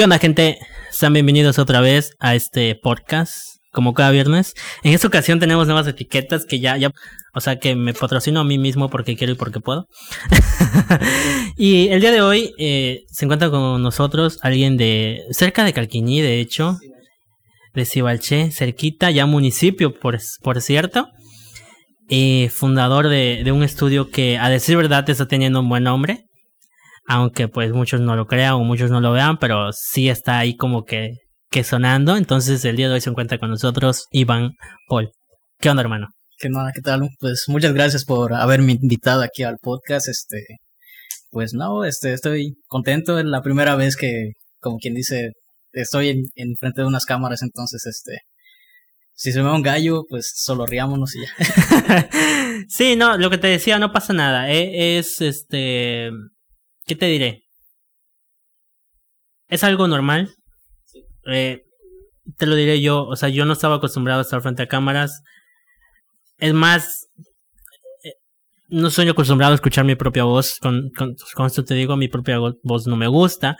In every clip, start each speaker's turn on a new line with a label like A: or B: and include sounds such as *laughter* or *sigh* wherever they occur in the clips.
A: ¿Qué onda, gente? Sean bienvenidos otra vez a este podcast, como cada viernes. En esta ocasión tenemos nuevas etiquetas que ya, o sea, que me patrocino a mí mismo porque quiero y porque puedo. *laughs* y el día de hoy eh, se encuentra con nosotros alguien de cerca de Calquiní, de hecho, de Cibalché, cerquita, ya municipio, por, cierto. Eh, fundador de un estudio que, a decir verdad, está teniendo un buen nombre aunque pues muchos no lo crean o muchos no lo vean, pero sí está ahí como que, que sonando. Entonces el día de hoy se encuentra con nosotros Iván Paul. ¿Qué onda, hermano?
B: ¿Qué onda? ¿Qué tal? Pues muchas gracias por haberme invitado aquí al podcast. Este, pues no, este, estoy contento. Es la primera vez que, como quien dice, estoy en, en frente de unas cámaras, entonces este, si se me va un gallo, pues solo riámonos y
A: ya. *laughs* sí, no, lo que te decía, no pasa nada. Eh, es este ¿Qué te diré? Es algo normal. Eh, te lo diré yo, o sea, yo no estaba acostumbrado a estar frente a cámaras. Es más, eh, no soy acostumbrado a escuchar mi propia voz. Con, con, esto te digo, mi propia voz no me gusta.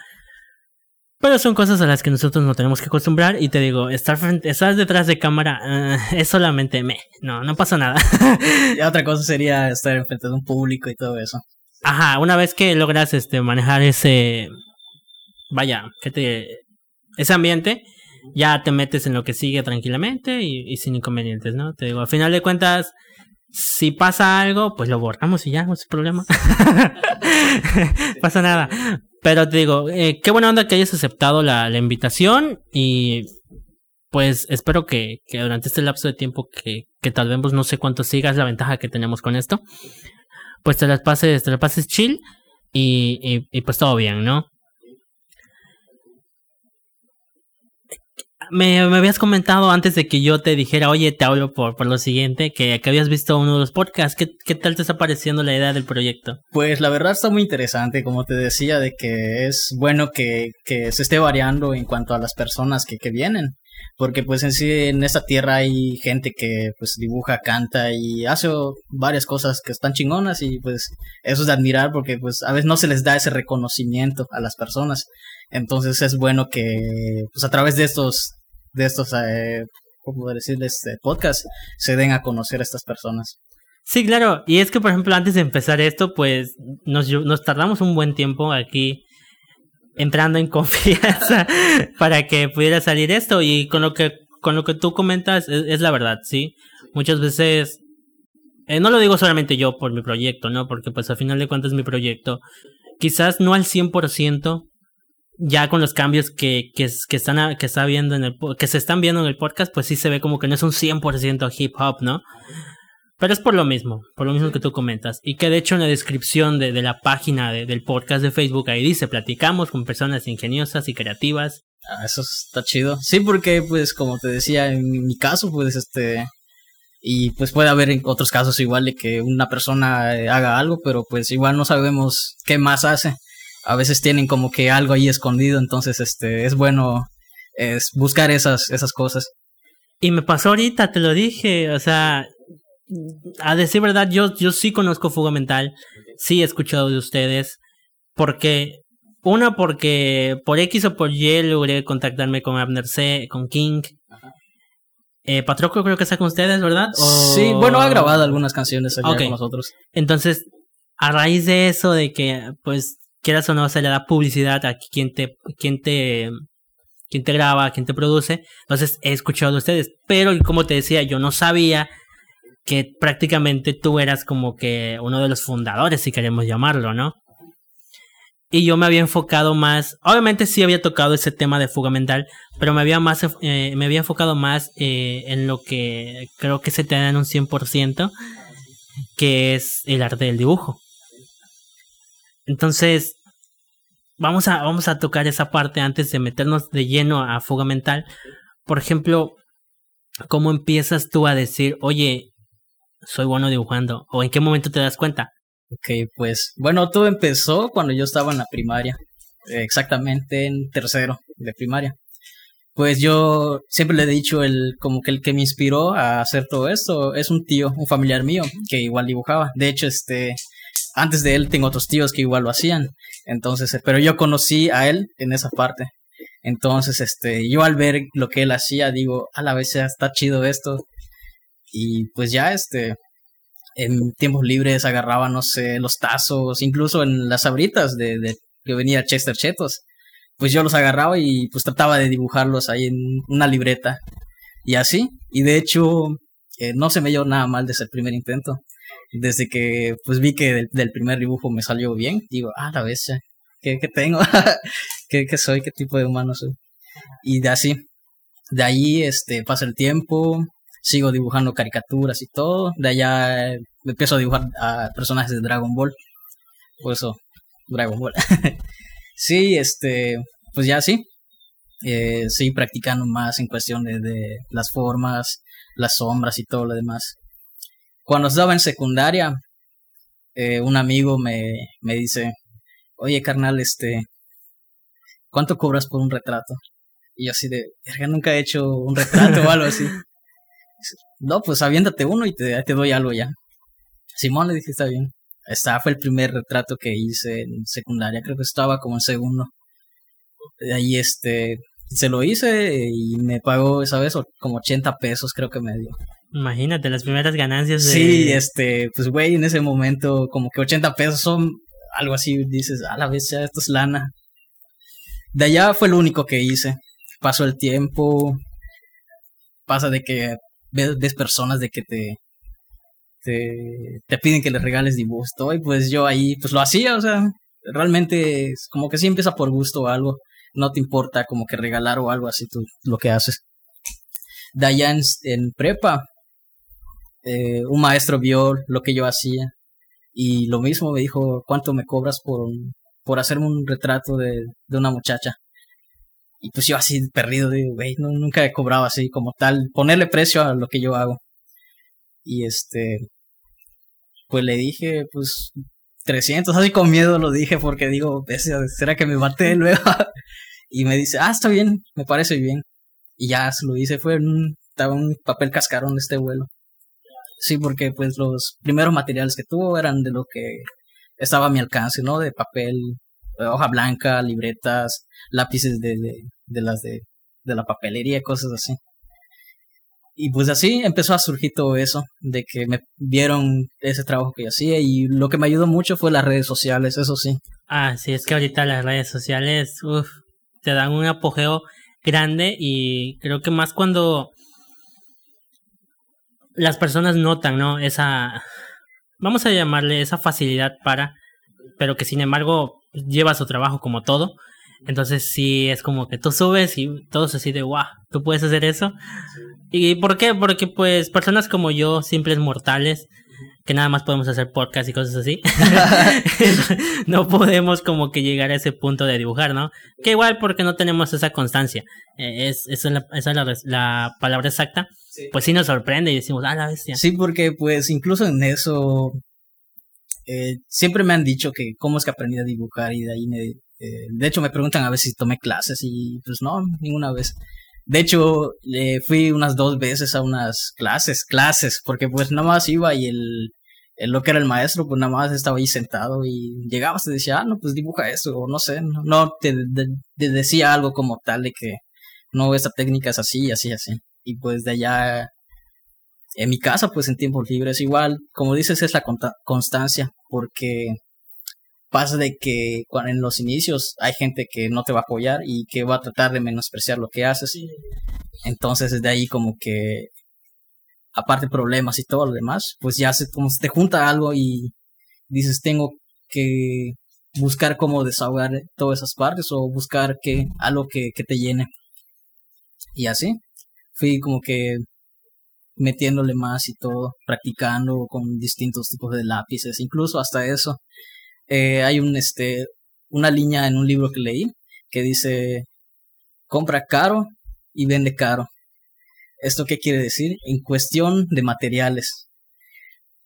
A: Pero son cosas a las que nosotros no tenemos que acostumbrar. Y te digo, estar, frente, estar detrás de cámara eh, es solamente me. No, no pasa nada. *laughs*
B: y otra cosa sería estar enfrente de un público y todo eso.
A: Ajá, una vez que logras este manejar ese vaya, que te ese ambiente, ya te metes en lo que sigue tranquilamente y, sin inconvenientes, ¿no? Te digo, al final de cuentas, si pasa algo, pues lo borramos y ya, no es problema. *laughs* pasa nada. Pero te digo, eh, qué buena onda que hayas aceptado la, invitación y pues espero que, que, durante este lapso de tiempo que, que tal vez pues, no sé cuánto sigas la ventaja que tenemos con esto, pues te las pases, te las pases chill y, y, pues todo bien, ¿no? Me, me, habías comentado antes de que yo te dijera, oye, te hablo por, por lo siguiente, que, que habías visto uno de los podcasts. ¿Qué, ¿Qué, tal te está pareciendo la idea del proyecto?
B: Pues la verdad está muy interesante, como te decía, de que es bueno que, que se esté variando en cuanto a las personas que, que vienen porque pues en sí en esta tierra hay gente que pues dibuja, canta y hace varias cosas que están chingonas y pues eso es de admirar porque pues a veces no se les da ese reconocimiento a las personas. Entonces es bueno que pues a través de estos de estos eh, ¿cómo decirles? Este, podcast se den a conocer a estas personas.
A: Sí, claro. Y es que, por ejemplo, antes de empezar esto, pues nos, nos tardamos un buen tiempo aquí entrando en confianza *laughs* para que pudiera salir esto y con lo que con lo que tú comentas es, la verdad, sí. Muchas veces eh, no lo digo solamente yo por mi proyecto, ¿no? Porque pues al final de cuentas mi proyecto quizás no al 100% ya con los cambios que, que, están que está viendo en el que se están viendo en el podcast, pues sí se ve como que no es un 100% hip hop, ¿no? Pero es por lo mismo, por lo mismo que tú comentas. Y que de hecho en la descripción de, de la página de, del podcast de Facebook ahí dice, platicamos con personas ingeniosas y creativas.
B: Ah, eso está chido. Sí, porque pues como te decía, en mi caso, pues este... Y pues puede haber otros casos igual de que una persona eh, haga algo, pero pues igual no sabemos qué más hace. A veces tienen como que algo ahí escondido, entonces este es bueno es buscar esas, esas cosas.
A: Y me pasó ahorita, te lo dije, o sea, a decir verdad, yo, yo sí conozco Fuga Mental, sí he escuchado de ustedes, porque, una, porque por X o por Y logré contactarme con Abner C, con King. Eh, Patroco creo que está con ustedes, ¿verdad?
B: Sí, bueno, ha grabado algunas canciones allá con nosotros.
A: Entonces, a raíz de eso, de que, pues, quieras o no, se le da publicidad a quien te, quien te, quien te graba, quien te produce. Entonces, he escuchado de ustedes. Pero, como te decía, yo no sabía que prácticamente tú eras como que uno de los fundadores, si queremos llamarlo, ¿no? Y yo me había enfocado más, obviamente sí había tocado ese tema de fuga mental, pero me había, más, eh, me había enfocado más eh, en lo que creo que se te da en un 100%, que es el arte del dibujo. Entonces, vamos a, vamos a tocar esa parte antes de meternos de lleno a fuga mental. Por ejemplo, ¿cómo empiezas tú a decir, oye, soy bueno dibujando? ¿O en qué momento te das cuenta?
B: Ok, pues bueno, todo empezó cuando yo estaba en la primaria, exactamente en tercero de primaria. Pues yo siempre le he dicho el como que el que me inspiró a hacer todo esto es un tío, un familiar mío que igual dibujaba. De hecho, este antes de él tengo otros tíos que igual lo hacían. Entonces, pero yo conocí a él en esa parte. Entonces, este, yo al ver lo que él hacía, digo, a la vez está chido esto. Y pues ya, este, en tiempos libres agarraba, no sé, los tazos, incluso en las abritas de, de que venía Chester Chetos. Pues yo los agarraba y pues trataba de dibujarlos ahí en una libreta. Y así. Y de hecho, eh, no se me dio nada mal desde el primer intento. Desde que pues vi que del, primer dibujo me salió bien, digo, ah, la bestia, ¿qué, qué tengo? *laughs* ¿Qué, ¿Qué, soy? ¿Qué tipo de humano soy? Y de así, de ahí este, pasa el tiempo, sigo dibujando caricaturas y todo. De allá me empiezo a dibujar a personajes de Dragon Ball. Por eso, Dragon Ball. *laughs* sí, este, pues ya sí. Eh, seguí practicando más en cuestión de, las formas, las sombras y todo lo demás. Cuando estaba en secundaria, eh, un amigo me, me dice, oye carnal, este, ¿cuánto cobras por un retrato? Y yo así de, nunca he hecho un retrato o algo así. No, pues aviéntate uno y te, te doy algo ya. Simón le dije, está bien. Esta fue el primer retrato que hice en secundaria, creo que estaba como en segundo. De ahí este, se lo hice y me pagó esa vez como 80 pesos creo que me dio.
A: Imagínate las primeras ganancias de...
B: Sí, este, pues güey, en ese momento como que 80 pesos son algo así, dices, a la vez ya esto es lana. De allá fue lo único que hice. Pasó el tiempo, pasa de que ves, personas de que te, te, piden que les regales dibujos y pues yo ahí pues lo hacía, o sea, realmente como que sí empieza por gusto o algo, no te importa como que regalar o algo así tú lo que haces. De allá en, prepa, eh, un maestro vio lo que yo hacía y lo mismo me dijo, ¿cuánto me cobras por, por hacerme un retrato de, de una muchacha? Y pues yo así perdido, digo, güey, nunca he cobrado así como tal, ponerle precio a lo que yo hago. Y este, pues le dije, pues 300, así con miedo lo dije porque digo, ¿será que me maté *laughs* luego? y me dice, ah, está bien, me parece bien. Y ya se lo hice, fue un, estaba un papel cascarón de este vuelo. Sí, porque pues los primeros materiales que tuvo eran de lo que estaba a mi alcance, ¿no? De papel, hoja blanca, libretas, lápices de, de, las de, de la papelería, cosas así. Y pues así empezó a surgir todo eso, de que me vieron ese trabajo que yo hacía y lo que me ayudó mucho fue las redes sociales, eso sí.
A: Ah, sí, es que ahorita las redes sociales, uff, te dan un apogeo grande y creo que más cuando las personas notan, ¿no? Esa, vamos a llamarle esa facilidad para, pero que sin embargo lleva su trabajo como todo. Entonces sí es como que tú subes y todos así de wow, tú puedes hacer eso. ¿Y por qué? Porque pues personas como yo, simples mortales, que nada más podemos hacer podcast y cosas así, *laughs* *laughs* no podemos como que llegar a ese punto de dibujar, ¿no? Que igual porque no tenemos esa constancia, eh, es, esa es, la, esa es la, palabra exacta, pues sí nos sorprende y decimos, ah, la bestia.
B: Sí, porque pues incluso en eso eh, siempre me han dicho que cómo es que aprendí a dibujar y de ahí me... Eh, de hecho me preguntan a ver si tomé clases y pues no, ninguna vez. De hecho, le fui unas dos veces a unas clases, clases, porque pues nada más iba y el, lo que era el maestro, pues nada más estaba ahí sentado y llegabas y decía, ah, no, pues dibuja eso, o no sé, no, te, te, decía algo como tal de que no, esta técnica es así, así, así. Y pues de allá en mi casa, pues en tiempos libres, igual, como dices, es la constancia, porque pasa de que en los inicios hay gente que no te va a apoyar y que va a tratar de menospreciar lo que haces. Entonces, desde ahí como que, aparte problemas y todo lo demás, pues ya se, como te junta algo y dices, tengo que buscar cómo desahogar todas esas partes o buscar que algo que, que te llene. Y así, fui como que metiéndole más y todo, practicando con distintos tipos de lápices, incluso hasta eso. Eh, hay un este una línea en un libro que leí que dice compra caro y vende caro. ¿Esto qué quiere decir? En cuestión de materiales.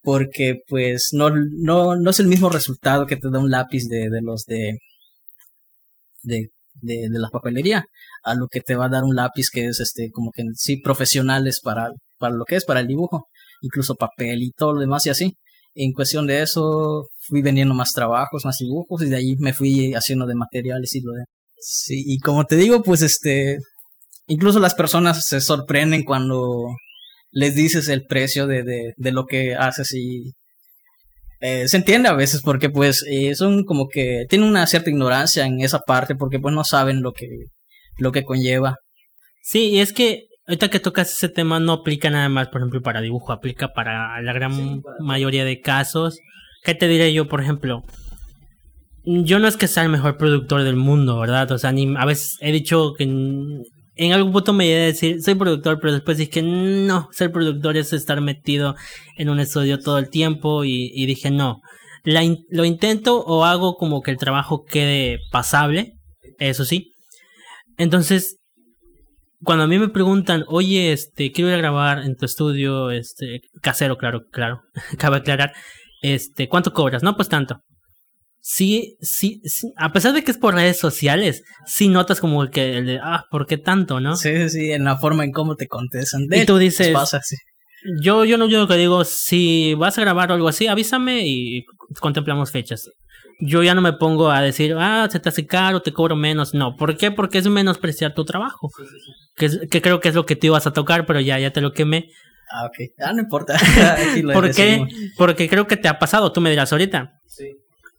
B: Porque pues no, no, no es el mismo resultado que te da un lápiz de, de los de, de, de, de la papelería a lo que te va a dar un lápiz que es este como que sí profesionales para para lo que es, para el dibujo, incluso papel y todo lo demás y así. En cuestión de eso, fui vendiendo más trabajos, más dibujos y de ahí me fui haciendo de materiales y lo de... Sí, y como te digo, pues este, incluso las personas se sorprenden cuando les dices el precio de, de, lo que haces y eh, se entiende a veces porque pues eh, son como que tienen una cierta ignorancia en esa parte porque pues no saben lo que, lo que conlleva.
A: Sí, y es que ahorita que tocas ese tema no aplica nada más, por ejemplo, para dibujo, aplica para la gran mayoría de casos. ¿Qué te diré yo, por ejemplo? Yo no es que sea el mejor productor del mundo, ¿verdad? O sea, ni, a veces he dicho que en, en algún punto me llegué a decir, soy productor, pero después dije, no, ser productor es estar metido en un estudio todo el tiempo y, y dije, no, la in- lo intento o hago como que el trabajo quede pasable, eso sí. Entonces, cuando a mí me preguntan, oye, este, quiero ir a grabar en tu estudio, este, casero, claro, claro, *laughs* cabe aclarar, este, ¿cuánto cobras? No, pues tanto. Sí, sí, sí, a pesar de que es por redes sociales, sí notas como que el de, ah, ¿por qué tanto, no?
B: Sí, sí, en la forma en cómo te contestan. De
A: Y tú dices-
B: pasa, sí.
A: Yo, yo no yo lo que digo, si vas a grabar o algo así, avísame y contemplamos fechas. Yo ya no me pongo a decir, ah, se te hace caro, te cobro menos. No, ¿por qué? Porque es menospreciar tu trabajo. Que, es- que creo que es lo que te ibas a tocar, pero ya, ya te lo quemé.
B: Ah, ok. Ah, no importa. *laughs*
A: ¿Por qué? Porque creo que te ha pasado, tú me dirás ahorita.
B: Sí.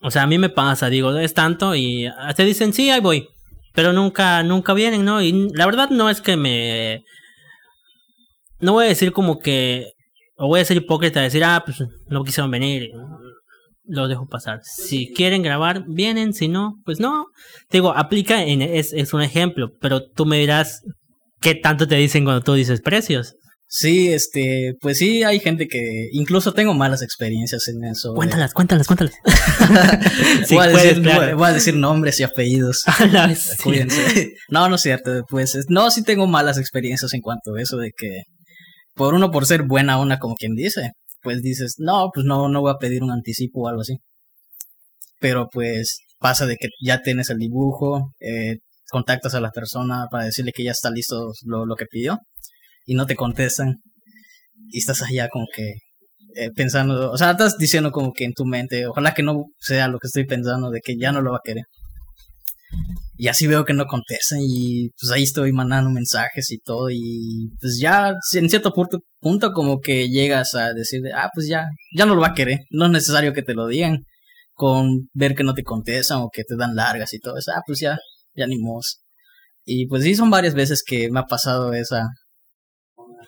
A: O sea, a mí me pasa, digo, es tanto y te dicen, sí, ahí voy. Pero nunca, nunca vienen, ¿no? Y la verdad no es que me... No voy a decir como que... O voy a ser hipócrita, decir, ah, pues no quisieron venir. Lo dejo pasar. Si quieren grabar, vienen. Si no, pues no. Digo, aplica, en, es, es un ejemplo. Pero tú me dirás, ¿qué tanto te dicen cuando tú dices precios?
B: Sí, este, pues sí, hay gente que incluso tengo malas experiencias en eso.
A: Cuéntalas, cuéntalas, cuéntalas. *laughs* Sí,
B: voy, a decir,
A: claro.
B: voy- voy a decir nombres y apellidos. *laughs*
A: Sí.
B: Cuídense. No, no es cierto. Pues es- no, sí tengo malas experiencias en cuanto a eso de que por uno por ser buena onda, como quien dice, pues dices, no, pues no, no voy a pedir un anticipo o algo así. Pero pues pasa de que ya tienes el dibujo, eh, contactas a la persona para decirle que ya está listo lo, lo que pidió y no te contestan y estás allá como que eh, pensando, o sea, estás diciendo como que en tu mente, ojalá que no sea lo que estoy pensando de que ya no lo va a querer. Y así veo que no contestan y pues ahí estoy mandando mensajes y todo y pues ya en cierto punto, punto como que llegas a decir, ah, pues ya, ya no lo va a querer, no es necesario que te lo digan con ver que no te contestan o que te dan largas y todo eso, ah, pues ya, ya ni mos. Y pues sí, son varias veces que me ha pasado esa.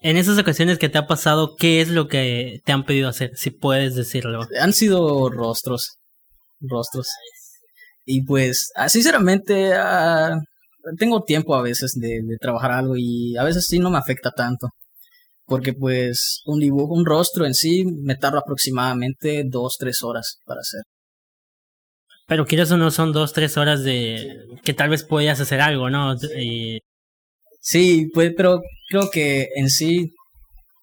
A: En esas ocasiones que te ha pasado, ¿qué es lo que te han pedido hacer? Si puedes decirlo.
B: Han sido rostros, rostros. Y pues, ah, sinceramente, ah, tengo tiempo a veces de, de trabajar algo y a veces sí no me afecta tanto. Porque pues un dibujo, un rostro en sí me tarda aproximadamente dos, tres horas para hacer.
A: Pero quieres o no, son dos, tres horas de que tal vez podías hacer algo, ¿no? Y
B: Sí, pues, pero creo que en sí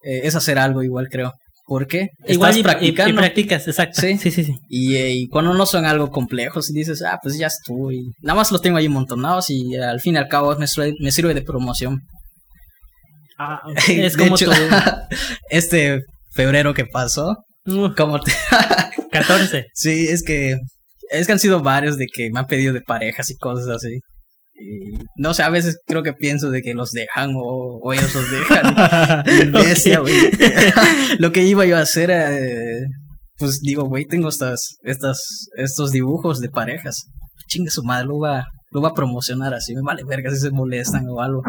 B: eh, es hacer algo igual, creo. ¿Por qué?
A: igual
B: Estás
A: y,
B: practicando.
A: y practicas, exacto.
B: Sí.
A: sí, sí. sí.
B: Y, eh, y cuando no son algo complejos, y dices, ah, pues ya estuve. y Nada más los tengo ahí montonados y al fin y al cabo me, sirve- me sirve de promoción.
A: Ah, *laughs* es
B: De
A: como
B: hecho, *laughs* este febrero que pasó,
A: uh,
B: como te... *laughs*
A: 14.
B: sí, es que es que han sido varios de que me han pedido de parejas y cosas así. Y, no sé, a veces creo que pienso de que los dejan o, o ellos los dejan. *laughs* Güey. *laughs* Lo que iba yo a hacer, eh, pues digo, güey, tengo estas, estas, estos dibujos de parejas. Chingue su madre, lo va, lo va a promocionar así. Me vale verga si se molestan o algo.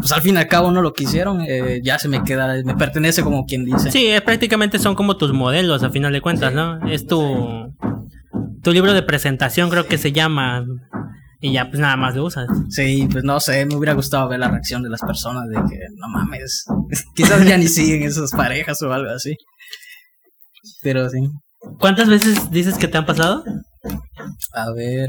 B: Pues al fin y al cabo no lo quisieron. eh, ya se me queda, me pertenece como quien dice.
A: Sí, es, prácticamente son como tus modelos a final de cuentas, ¿no? Es tu tu libro de presentación creo que se llama y ya pues nada más lo usas.
B: Sí, pues no sé, me hubiera gustado ver la reacción de las personas de que no mames, quizás ya ni siguen esas parejas o algo así. Pero sí,
A: ¿Cuántas veces dices que te han pasado?
B: a ver.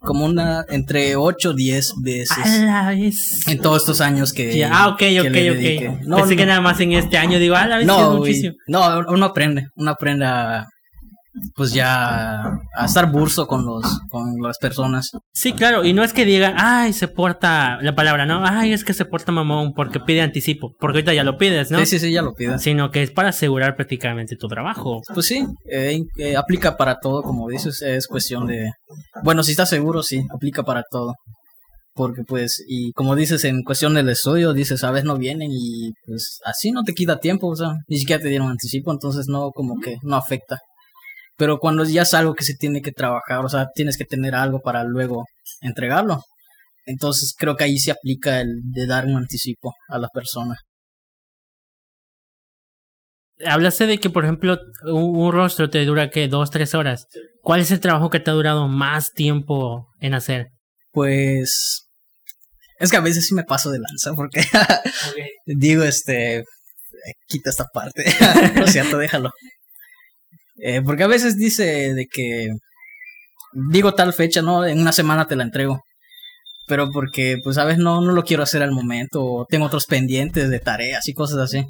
B: Como una, entre 8 o 10 veces.
A: A la vez.
B: En todos estos años que.
A: Ah, ok,
B: que
A: ok,
B: le
A: ok.
B: No,
A: Pensé
B: no,
A: que nada más en este año digo, a la vez sí es
B: no,
A: muchísimo.
B: no, uno aprende, uno aprende a, pues ya a estar burso con los con las personas.
A: Sí, claro, y no es que digan, ay, se porta la palabra, ¿no? Ay, es que se porta mamón porque pide anticipo, porque ahorita ya lo pides, ¿no?
B: Sí, sí, sí, ya lo pides.
A: Sino que es para asegurar prácticamente tu trabajo.
B: Pues sí, eh, eh, aplica para todo, como dices, es cuestión de... Bueno, si estás seguro, sí, aplica para todo. Porque pues, y como dices, en cuestión del estudio, dices, a veces no vienen y pues así no te quita tiempo, o sea, ni siquiera te dieron anticipo, entonces no, como que no afecta. Pero cuando ya es algo que se tiene que trabajar, o sea, tienes que tener algo para luego entregarlo. Entonces creo que ahí se aplica el de dar un anticipo a la persona.
A: Hablaste de que, por ejemplo, un, rostro te dura que dos, tres horas. ¿Cuál es el trabajo que te ha durado más tiempo en hacer?
B: Pues es que a veces sí me paso de lanza porque *laughs* digo, este, quita esta parte. *laughs* no es cierto, déjalo. Eh, porque a veces dice de que digo tal fecha, ¿no? En una semana te la entrego. Pero porque, pues, a veces no, no lo quiero hacer al momento, o tengo otros pendientes de tareas y cosas así.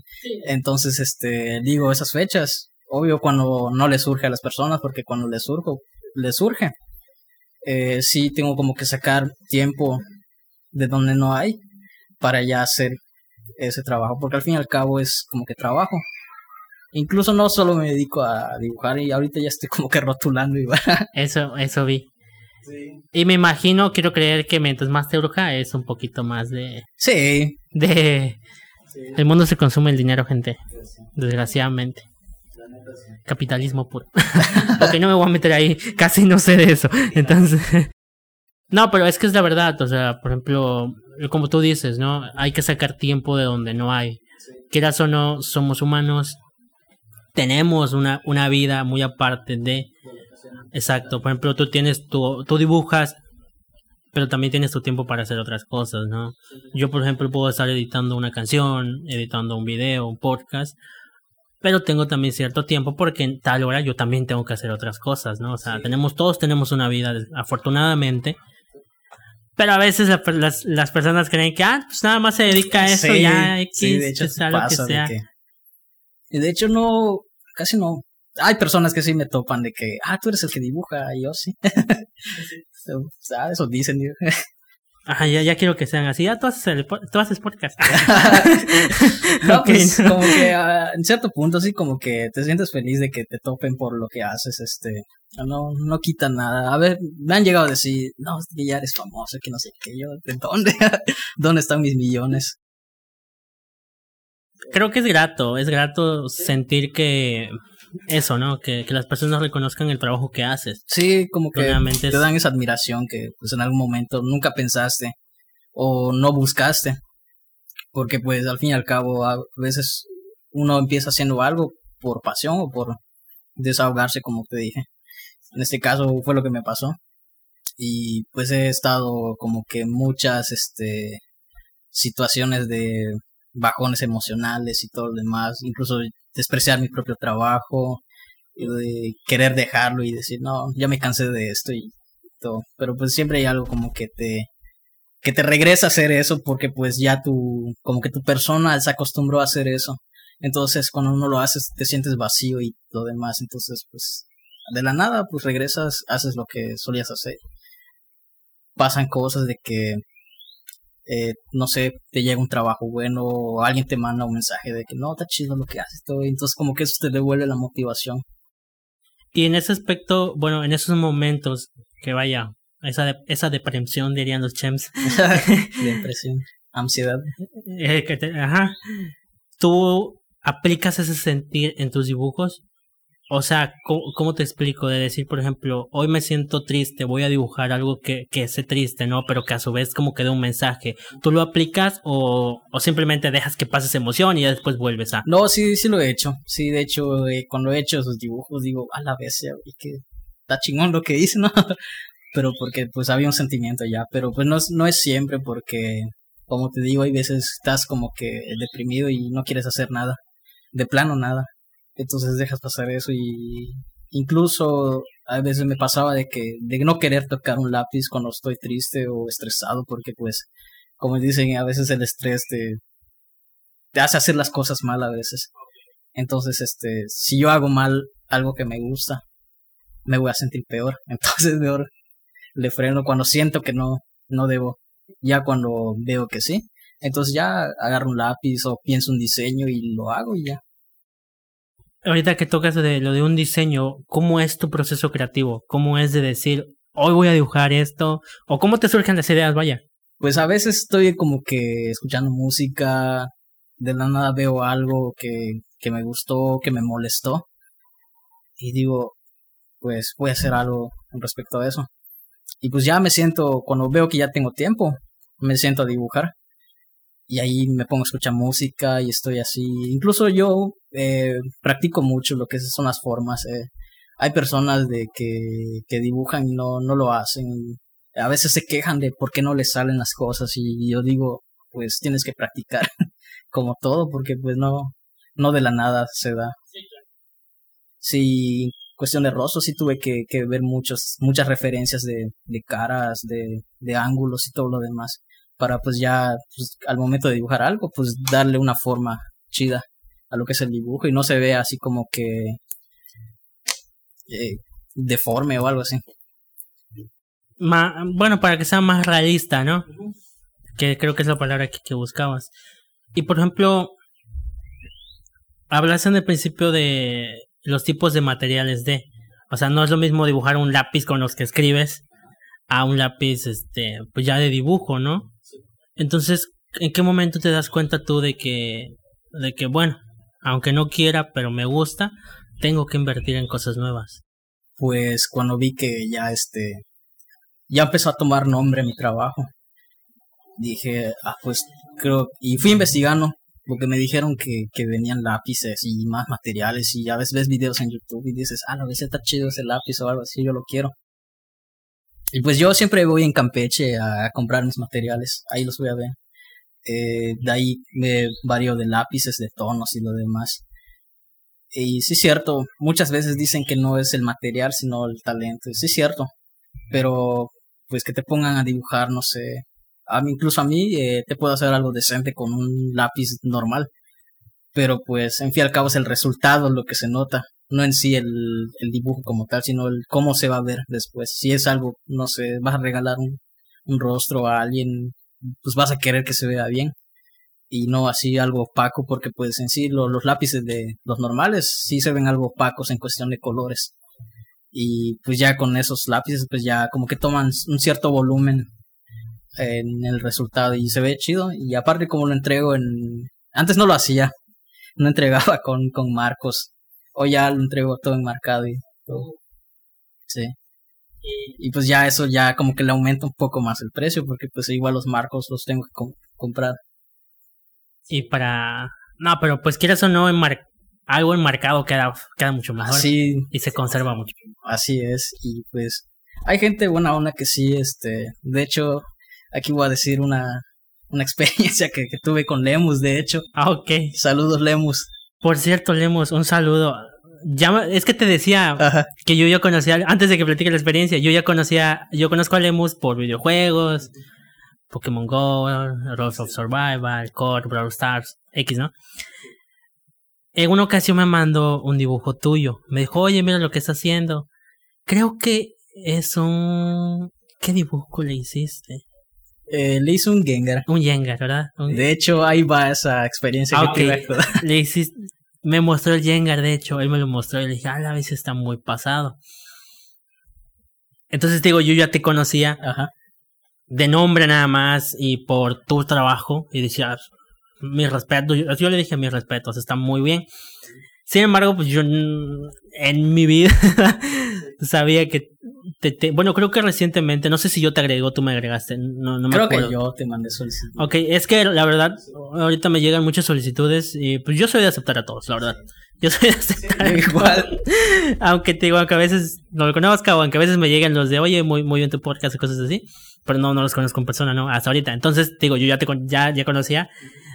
B: Entonces, este, digo esas fechas. Obvio cuando no le surge a las personas, porque cuando le surjo, le surge. Eh, sí tengo como que sacar tiempo de donde no hay para ya hacer ese trabajo, porque al fin y al cabo es como que trabajo. Incluso no solo me dedico a dibujar y ahorita ya estoy como que rotulando y *laughs*
A: Eso, eso vi. Y me imagino, quiero creer que mientras más te bruja es un poquito más de...
B: Sí.
A: De... El mundo se consume el dinero, gente. Desgraciadamente. Capitalismo puro. *laughs* Porque no me voy a meter ahí. Casi no sé de eso. Entonces... *laughs* No, pero es que es la verdad. O sea, por ejemplo, como tú dices, ¿no? Hay que sacar tiempo de donde no hay. Quieras o no, somos humanos tenemos una, una vida muy aparte de... Exacto, por ejemplo, tú tienes tu, tú dibujas, pero también tienes tu tiempo para hacer otras cosas, ¿no? Yo, por ejemplo, puedo estar editando una canción, editando un video, un podcast, pero tengo también cierto tiempo porque en tal hora yo también tengo que hacer otras cosas, ¿no? O sea, tenemos, todos tenemos una vida, afortunadamente, pero a veces las, las personas creen que, ah, pues nada más se dedica a eso, ya, X,
B: sí, de hecho, que sea. Y de hecho no, casi no. Hay personas que sí me topan de que, ah, tú eres el que dibuja, y yo sí. *laughs* Ah, eso dicen. *laughs*
A: Ajá, ya, ya quiero que sean así. Ya tú haces, el, tú haces podcast. *laughs*
B: no, pues como que uh, en cierto punto sí como que te sientes feliz de que te topen por lo que haces, este, no, no quita nada. A ver, me han llegado a decir, no, que ya eres famoso, que no sé qué, yo, ¿de dónde? ¿Dónde están mis millones?
A: Creo que es grato, es grato sentir que eso, ¿no? Que, que las personas reconozcan el trabajo que haces.
B: Sí, como que te dan esa admiración que pues en algún momento nunca pensaste o no buscaste. Porque pues al fin y al cabo a veces uno empieza haciendo algo por pasión o por desahogarse, como te dije. En este caso fue lo que me pasó. Y pues he estado como que muchas este situaciones de bajones emocionales y todo lo demás, incluso despreciar mi propio trabajo, de querer dejarlo y decir, no, ya me cansé de esto y todo. Pero pues siempre hay algo como que te que te regresa a hacer eso porque pues ya tu como que tu persona se acostumbró a hacer eso. Entonces, cuando uno lo hace te sientes vacío y lo demás, entonces pues de la nada pues regresas, haces lo que solías hacer. Pasan cosas de que eh, no sé, te llega un trabajo bueno o alguien te manda un mensaje de que no, está chido lo que haces, todo, entonces como que eso te devuelve la motivación.
A: Y en ese aspecto, bueno, en esos momentos que vaya, esa, esa depresión dirían los chems. *laughs* *laughs*
B: depresión, ansiedad.
A: Eh, ajá. ¿Tú aplicas ese sentir en tus dibujos? O sea, ¿cómo, te explico? De decir, por ejemplo, hoy me siento triste, voy a dibujar algo que, que triste, ¿no? Pero que a su vez como que dé un mensaje. ¿Tú lo aplicas o, o simplemente dejas que pase esa emoción y ya después vuelves a...?
B: No, sí, sí lo he hecho. Sí, de hecho, eh, cuando he hecho esos dibujos digo, a la vez, y que está chingón lo que hice, *laughs* ¿no? pero porque pues había un sentimiento ya, pero pues no, no es siempre porque, como te digo, hay veces estás como que deprimido y no quieres hacer nada. De plano nada entonces dejas pasar eso y incluso a veces me pasaba de que de no querer tocar un lápiz cuando estoy triste o estresado porque pues como dicen a veces el estrés te, hace hacer las cosas mal a veces entonces este si yo hago mal algo que me gusta me voy a sentir peor. *laughs* Entonces, mejor le freno cuando siento que no, no debo. Ya cuando veo que sí, entonces ya agarro un lápiz o pienso un diseño y lo hago y ya.
A: Ahorita que tocas de lo de un diseño, ¿cómo es tu proceso creativo? ¿Cómo es de decir, hoy voy a dibujar esto? ¿O cómo te surgen las ideas, vaya?
B: Pues a veces estoy como que escuchando música, de la nada veo algo que, que me gustó, que me molestó, y digo, pues voy a hacer algo respecto a eso. Y pues ya me siento, cuando veo que ya tengo tiempo, me siento a dibujar y ahí me pongo a escuchar música y estoy así. Incluso yo eh, practico mucho lo que son las formas. Eh. Hay personas de que, que dibujan y no, no lo hacen. A veces se quejan de por qué no les salen las cosas y yo digo, pues tienes que practicar *laughs* como todo porque pues no, no de la nada se da. Sí, cuestión de rostro sí tuve que, que ver muchos, muchas referencias de, de caras, de, de ángulos y todo lo demás para pues ya pues, al momento de dibujar algo, pues darle una forma chida a lo que es el dibujo y no se vea así como que eh, deforme o algo así.
A: bueno, para que sea más realista, ¿no? Que creo que es la palabra que, que buscabas. Y por ejemplo, hablas en el principio de los tipos de materiales de. O sea, no es lo mismo dibujar un lápiz con los que escribes a un lápiz, este, pues ya de dibujo, ¿no? Entonces, ¿en qué momento te das cuenta tú de que, de que, bueno, aunque no quiera, pero me gusta, tengo que invertir en cosas nuevas?
B: Pues cuando vi que ya este, ya empezó a tomar nombre mi trabajo, dije, ah, pues creo, y fui investigando, porque me dijeron que, que venían lápices y más materiales, y a veces ves videos en YouTube y dices, ah, la vez está chido ese lápiz o algo así, yo lo quiero. Y pues yo siempre voy en Campeche a, comprar mis materiales, ahí los voy a ver. Eh, de ahí me varío de lápices, de tonos y lo demás. Y sí es cierto, muchas veces dicen que no es el material, sino el talento. Sí es cierto, pero pues que te pongan a dibujar, no sé. A mí, incluso a mí eh, te puedo hacer algo decente con un lápiz normal. Pero pues, en fin al cabo es el resultado lo que se nota no en sí el, el, dibujo como tal, sino el cómo se va a ver después. Si es algo, no sé, vas a regalar un, un rostro a alguien, pues vas a querer que se vea bien. Y no así algo opaco porque pues en sí los lápices de los normales sí se ven algo opacos en cuestión de colores. Y pues ya con esos lápices pues ya como que toman un cierto volumen en el resultado y se ve chido. Y aparte como lo entrego en antes no lo hacía no entregaba *laughs* con, con marcos o ya lo entrego todo enmarcado y todo. Sí. Y, pues ya eso ya como que le aumenta un poco más el precio porque pues igual los marcos los tengo que comprar.
A: Y para... No, pero pues quieras o no, enmar... algo enmarcado queda, queda mucho mejor. Sí. Y se conserva mucho.
B: Así es. Y pues hay gente buena onda que sí, este... De hecho, aquí voy a decir una, una *laughs* experiencia que, que tuve con Lemus, de hecho.
A: Ah, ok.
B: Saludos, Lemus.
A: Por cierto, Lemos, un saludo. Ya, es que te decía que yo ya conocía, antes de que platique la experiencia, yo ya conocía, yo conozco a Lemus por videojuegos, Pokémon Go, Rules of Survival, Core, Brawl Stars, X, ¿no? En una ocasión me mandó un dibujo tuyo. Me dijo, oye, mira lo que está haciendo. Creo que es un... ¿Qué dibujo le hiciste?
B: Eh, le hizo un Gengar.
A: Un Gengar, ¿verdad?
B: De hecho, ahí va esa experiencia
A: ah, que le hiciste, me mostró el Gengar, de hecho, él me lo mostró y le dije, ah, la vez está muy pasado. Entonces digo, yo ya te conocía Ajá. de nombre nada más y por tu trabajo y decía, mi respeto, yo, yo le dije mis respetos, está muy bien. Sin embargo, pues yo en mi vida *laughs* sabía que bueno, creo que recientemente, no sé si yo te agregó, tú me agregaste, no, no me
B: creo que yo te mandé solicitud.
A: Ok, es que la verdad, ahorita me llegan muchas solicitudes y pues yo soy de aceptar a todos, la verdad. Yo soy de aceptar igual. *laughs* aunque te digo, que a veces no lo conozca o aunque a veces me llegan los de, oye, muy, muy bien tu podcast y cosas así, pero no, no los conozco en persona, ¿no? Hasta ahorita. Entonces, digo, yo ya te ya, ya conocía,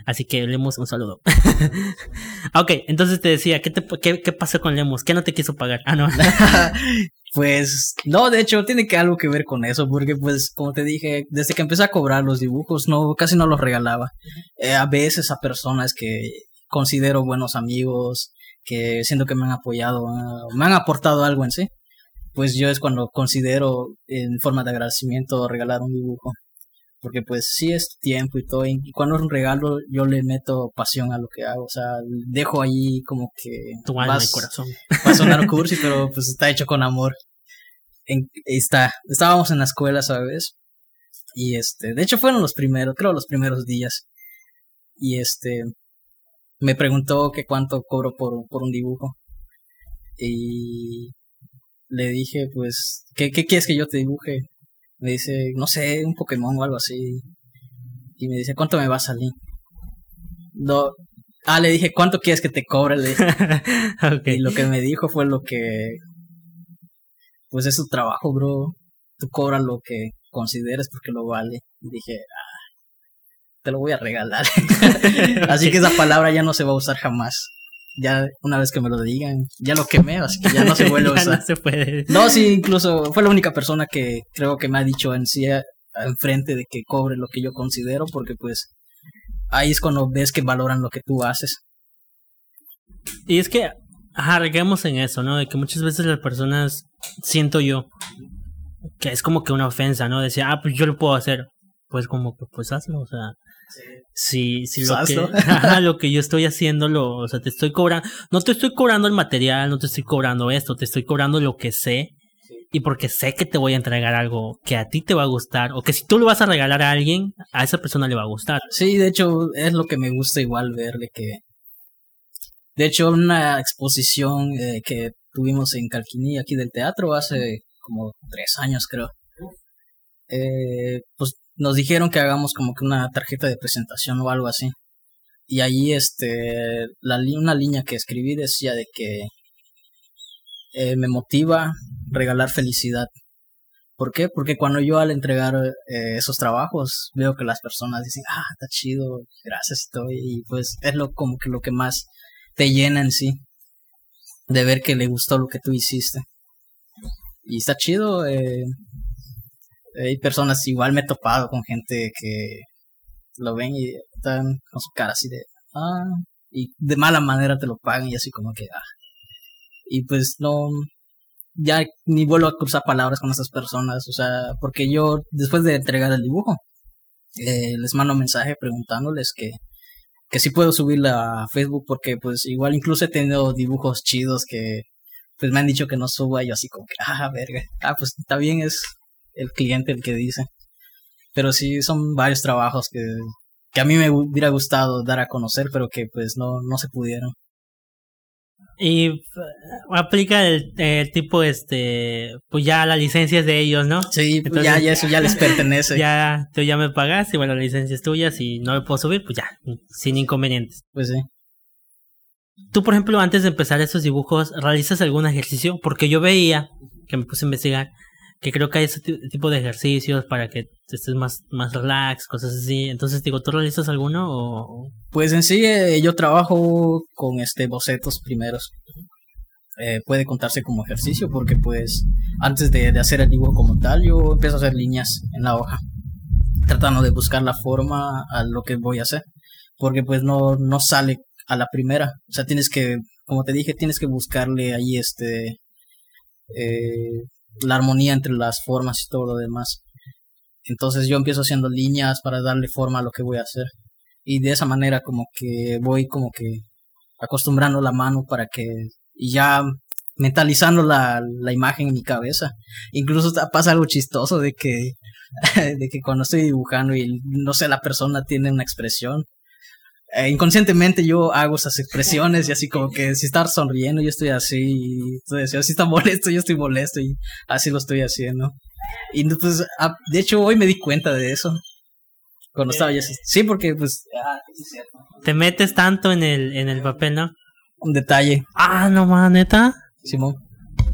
A: así que Lemus, un saludo. *laughs* ok, entonces te decía, ¿qué, te, qué, qué pasó con Lemus? ¿Qué no te quiso pagar? Ah, no. *laughs*
B: Pues no, de hecho tiene que algo que ver con eso, porque pues como te dije, desde que empecé a cobrar los dibujos, no, casi no los regalaba. Eh, a veces a personas que considero buenos amigos, que siento que me han apoyado, me han aportado algo en sí, pues yo es cuando considero en forma de agradecimiento regalar un dibujo. Porque pues sí es tiempo y todo. Y cuando es un regalo yo le meto pasión a lo que hago. O sea, dejo ahí como que...
A: Tu alma y corazón.
B: Va a sonar cursi, pero pues está hecho con amor. En, está, estábamos en la escuela, ¿sabes? Y este, de hecho fueron los primeros, creo los primeros días. Y este, me preguntó que cuánto cobro por, por un dibujo. Y le dije, pues, ¿qué, ¿qué quieres que yo te dibuje? Me dice, no sé, un Pokémon o algo así. Y me dice, ¿cuánto me va a salir? No. Ah, le dije, ¿cuánto quieres que te cobre? Le *laughs* Y lo que me dijo fue lo que... Pues es tu trabajo, bro. Tú cobras lo que consideres porque lo vale. Y dije, ah, te lo voy a regalar. *laughs* *laughs* Así que esa palabra ya no se va a usar jamás ya una vez que me lo digan, ya lo quemé, así que ya no se *laughs* vuelve a usar.
A: no se puede.
B: No, sí, incluso fue la única persona que creo que me ha dicho en sí enfrente de que cobre lo que yo considero, porque pues ahí es cuando ves que valoran lo que tú haces.
A: Y es que, ajá, en eso, ¿no? De que muchas veces las personas, siento yo, que es como que una ofensa, ¿no? Decir, ah, pues yo lo puedo hacer. Pues como que, pues hazlo, o sea, si, si lo que, *laughs* lo que yo estoy haciendo, lo, o sea, te estoy cobrando, no te estoy cobrando el material, no te estoy cobrando esto, te estoy cobrando lo que sé y porque sé que te voy a entregar algo que a ti te va a gustar o que si tú lo vas a regalar a alguien, a esa persona le va a gustar.
B: Sí, de hecho es lo que me gusta igual verle que... De hecho, una exposición eh, que tuvimos en Calquiní, aquí del teatro, hace como tres años creo. Eh, pues nos dijeron que hagamos como que una tarjeta de presentación o algo así. Y ahí este, la, una línea que escribí decía de que eh, me motiva regalar felicidad. ¿Por qué? Porque cuando yo al entregar eh, esos trabajos veo que las personas dicen, ah, está chido, gracias estoy. Y pues es lo como que lo que más te llena en sí. De ver que le gustó lo que tú hiciste. Y está chido. Eh, hay personas, igual me he topado con gente que lo ven y están con su cara así de, ah, y de mala manera te lo pagan y así como que, ah. Y pues no, ya ni vuelvo a cruzar palabras con esas personas, o sea, porque yo después de entregar el dibujo, eh, les mando un mensaje preguntándoles que, que si puedo subirla a Facebook porque pues igual incluso he tenido dibujos chidos que pues me han dicho que no suba y yo así como que, ah, verga, ah, pues está bien, es el cliente el que dice. Pero sí son varios trabajos que, que a mí me hubiera gustado dar a conocer, pero que pues no, no se pudieron.
A: Y uh, aplica el, tipo, este, pues ya la licencia es de ellos, ¿no?
B: Sí, pues ya, ya eso ya les pertenece. *laughs*
A: ya, tú ya me pagas y bueno, la licencia es tuya, si no lo puedo subir, pues ya, sin inconvenientes.
B: Pues sí.
A: Tú, por ejemplo, antes de empezar esos dibujos, ¿realizas algún ejercicio? Porque yo veía, que me puse a investigar, que creo que hay ese tipo de ejercicios para que estés más, más relax, cosas así. Entonces, digo, ¿tú realizas alguno o...?
B: Pues en sí eh, yo trabajo con este bocetos primeros. Eh, puede contarse como ejercicio porque pues antes de, hacer el dibujo como tal yo empiezo a hacer líneas en la hoja tratando de buscar la forma a lo que voy a hacer porque pues no, no sale a la primera o sea tienes que como te dije tienes que buscarle ahí este eh, la armonía entre las formas y todo lo demás. Entonces yo empiezo haciendo líneas para darle forma a lo que voy a hacer. Y de esa manera como que voy como que acostumbrando la mano para que y ya mentalizando la, la imagen en mi cabeza. Incluso pasa algo chistoso de que *laughs* de que cuando estoy dibujando y no sé la persona tiene una expresión eh, inconscientemente yo hago esas expresiones y así como que si está sonriendo yo estoy así y entonces, si está molesto yo estoy molesto y así lo estoy haciendo y pues ah, de hecho hoy me di cuenta de eso cuando estaba ya así sí porque pues ah,
A: te metes tanto en el en el papel no
B: un detalle
A: ah no más neta
B: Simón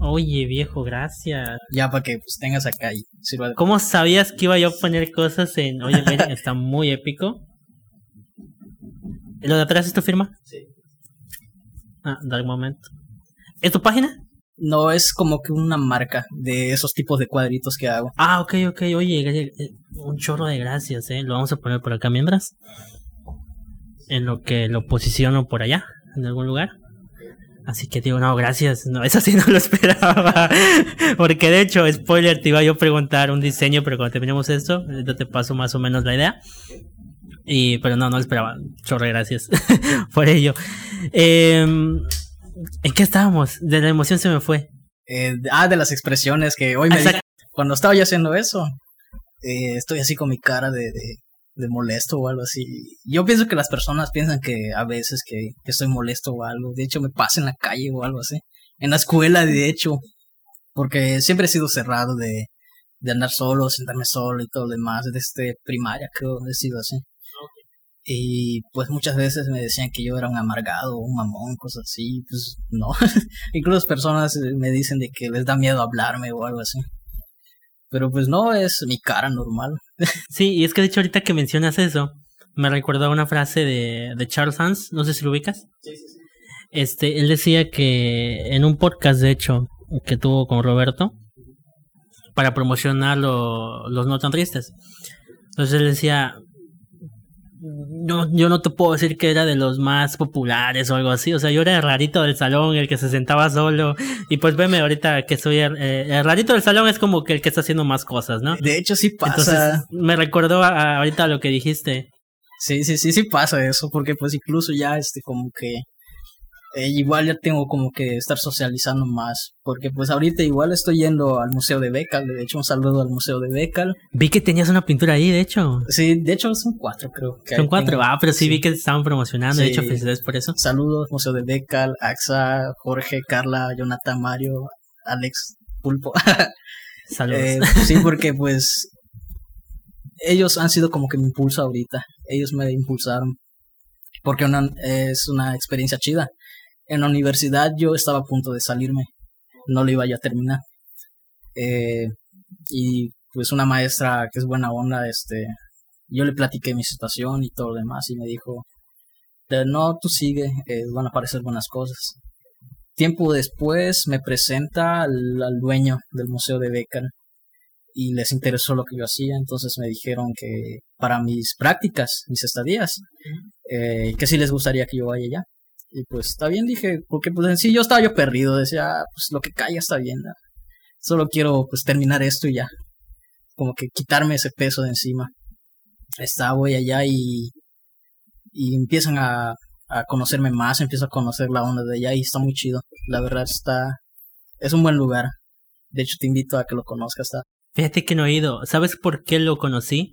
A: Oye, viejo, gracias.
B: Ya para que pues tengas acá y
A: sirva. ¿Cómo sabías que iba yo a poner cosas en... Oye, está muy épico. ¿Lo de atrás es tu firma?
B: Sí.
A: Ah, Dark Moment. ¿Es tu página?
B: No, es como que una marca de esos tipos de cuadritos que hago.
A: Ah, ok, ok. Oye, eh, un chorro de gracias, ¿eh? Lo vamos a poner por acá mientras. En lo que lo posiciono por allá, en algún lugar. Así que digo, no, gracias. No, eso sí *laughs* no lo esperaba. Porque de hecho, spoiler, te iba yo a preguntar un diseño, pero cuando terminemos esto, yo te paso más o menos la idea. Y, pero no, no lo esperaba. Chorre, gracias *laughs* por ello. Em, ¿En qué estábamos? De la emoción se me fue.
B: Eh, ah, de las expresiones que hoy me di- cuando estaba yo haciendo eso, eh, estoy así con mi cara de, de, de molesto o algo así. Yo pienso que las personas piensan que a veces que, que estoy molesto o algo. De hecho, me pasa en la calle o algo así. En la escuela, de hecho, porque siempre he sido cerrado de, de andar solo, sentarme solo y todo lo demás. Desde primaria creo he sido así. Y pues muchas veces me decían que yo era un amargado, un mamón, cosas así. Pues no. *laughs* Incluso personas eh, me dicen de que les da miedo hablarme o algo así. Pero pues no, es mi cara normal. *laughs*
A: Sí, y es que de hecho ahorita que mencionas eso, me recordó una frase de, de Charles Hans, no sé si lo ubicas. Este, él decía que en un podcast, de hecho, que tuvo con Roberto, para promocionar lo- los no tan tristes. Entonces él decía, no, yo no te puedo decir que era de los más populares o algo así, o sea, yo era el rarito del salón, el que se sentaba solo, y pues veme ahorita que soy el, eh, el rarito del salón es como que el que está haciendo más cosas, ¿no?
B: De hecho, sí pasa.
A: Entonces, me recordó a- a ahorita lo que dijiste.
B: Sí, sí, sí, sí pasa eso. Porque pues incluso ya, este, como que... eh, igual ya tengo como que estar socializando más. Porque pues ahorita igual estoy yendo al Museo de Becal. De hecho, un saludo al Museo de Becal.
A: Vi que tenías una pintura ahí, de hecho.
B: Sí, de hecho son cuatro, creo. que
A: Son cuatro.
B: tengo.
A: Ah, pero sí,
B: Sí.
A: vi que estaban promocionando. De hecho, felicidades por eso.
B: Saludos, Museo de Becal, AXA, Jorge, Carla, Jonathan, Mario, Alex, Pulpo. *laughs*
A: Saludos.
B: Eh, sí, porque pues ellos han sido como que mi impulso ahorita. Ellos me impulsaron. Porque una, es una experiencia chida. En la universidad yo estaba a punto de salirme. No lo iba yo a terminar. Eh, y pues una maestra que es buena onda, este, yo le platiqué mi situación y todo lo demás y me dijo, "Eh, no, tú sigue, eh, van a aparecer buenas cosas. Tiempo después me presenta al, al dueño del Museo de Becal y les interesó lo que yo hacía, entonces me dijeron que para mis prácticas, mis estadías, eh, que sí les gustaría que yo vaya allá. Y pues está bien, dije, porque pues en sí yo estaba yo perdido, decía, "Ah, pues lo que caiga está bien, solo quiero pues terminar esto y ya, como que quitarme ese peso de encima. Está, voy allá y, y empiezan a, a conocerme más, empiezo a conocer la onda de allá y está muy chido, la verdad está, es un buen lugar. De hecho, te invito a que lo conozcas. Está.
A: Fíjate que no he ido. ¿Sabes por qué lo conocí?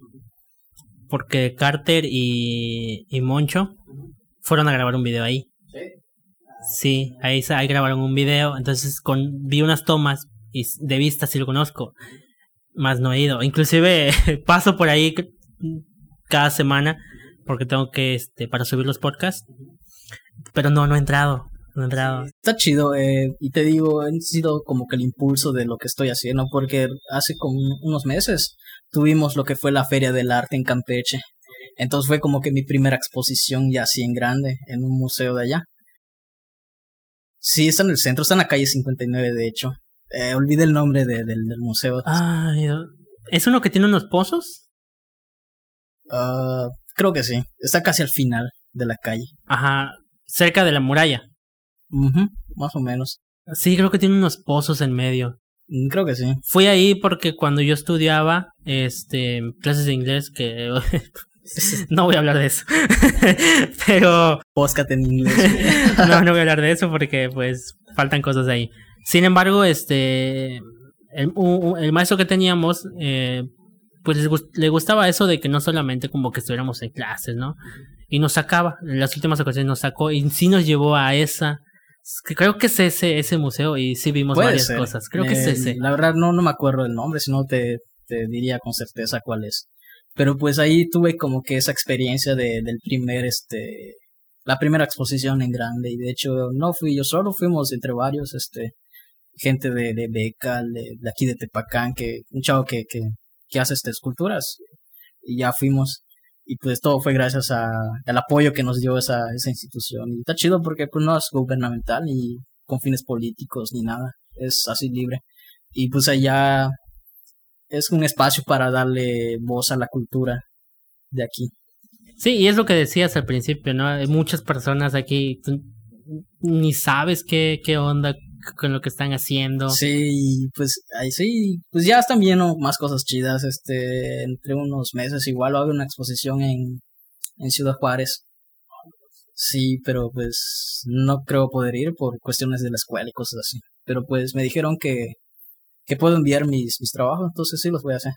A: Porque Carter y, y Moncho fueron a grabar un video ahí. Sí, ahí, ahí grabaron un video. Entonces con, vi unas tomas y de vista sí lo conozco. Más no he ido. Inclusive *laughs* paso por ahí cada semana porque tengo que, este, para subir los podcasts. Pero no, no he entrado. No he entrado.
B: Está chido, eh, y te digo, ha sido como que el impulso de lo que estoy haciendo, porque hace como unos meses tuvimos lo que fue la Feria del Arte en Campeche. Entonces fue como que mi primera exposición ya así en grande, en un museo de allá. Sí, está en el centro, está en la calle 59 de hecho. Eh, olvidé el nombre de- del, del museo.
A: Ay, ¿Es uno que tiene unos pozos?
B: Ah, creo que sí, está casi al final de la calle.
A: Ajá, cerca de la muralla.
B: Ujú, más o menos.
A: Sí, creo que tiene unos pozos en medio.
B: Mm, Creo que sí.
A: Fui ahí porque cuando yo estudiaba este clases de inglés que *laughs* *laughs* no voy a hablar de eso. *laughs* Pero
B: Podcast en inglés. *laughs*
A: no no voy a hablar de eso porque pues faltan cosas ahí. Sin embargo, este el, maestro que teníamos eh, pues les gust- le gustaba eso de que no solamente como que estuviéramos en clases, ¿no? Y nos sacaba, en las últimas ocasiones nos sacó y sí nos llevó a esa que creo que es ese ese museo y sí vimos
B: Puede
A: varias
B: ser.
A: cosas. Creo que es
B: Eh,
A: ese.
B: La verdad no, no me acuerdo del nombre, si no te, te diría con certeza cuál es. Pero pues ahí tuve como que esa experiencia de, del primer, este, la primera exposición en grande. Y de hecho no fui yo solo, fuimos entre varios, este, gente de, de Becal, de, de aquí de Tepacán, que, un chavo que, que, que hace este, esculturas. Y ya fuimos. Y pues todo fue gracias a, al apoyo que nos dio esa, esa institución. Y está chido porque pues no es gubernamental ni con fines políticos ni nada. Es así libre. Y pues allá es un espacio para darle voz a la cultura de aquí.
A: Sí, y es lo que decías al principio, ¿no? Hay muchas personas aquí, tú- ni sabes qué, qué onda con lo que están haciendo.
B: Sí, pues ahí sí, pues ya están viendo más cosas chidas, este, entre unos meses igual va a haber una exposición en, en Ciudad Juárez. Sí, pero pues no creo poder ir por cuestiones de la escuela y cosas así. Pero pues me dijeron que, que puedo enviar mis, mis trabajos, entonces sí los voy a hacer.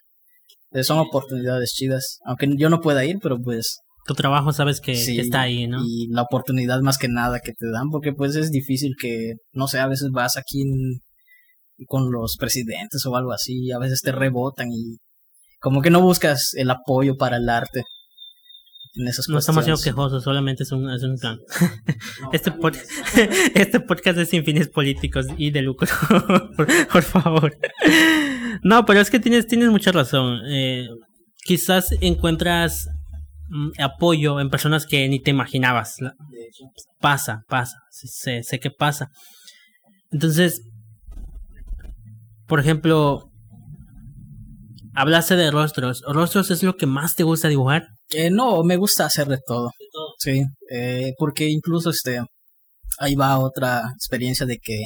B: Eh, son oportunidades chidas, aunque yo no pueda ir, pero pues
A: tu trabajo sabes que, está ahí, ¿no?
B: Y la oportunidad más que nada que te dan, porque pues es difícil que, no sé, a veces vas aquí con los presidentes o algo así, a veces te rebotan y como que no buscas el apoyo para el arte. En esas
A: no estamos siendo quejosos, solamente es un, es un plan. este, *laughs* este podcast es sin fines políticos y de lucro, *laughs* por, favor. no, pero es que tienes, tienes mucha razón. Eh, quizás encuentras Mm, apoyo en personas que ni te imaginabas. Pasa, pasa, sé, sé que pasa. Entonces, por ejemplo, hablaste de rostros. ¿Rostros es lo que más te gusta dibujar?
B: Eh, no, me gusta hacer de todo. Sí, eh, porque incluso este, ahí va otra experiencia de que,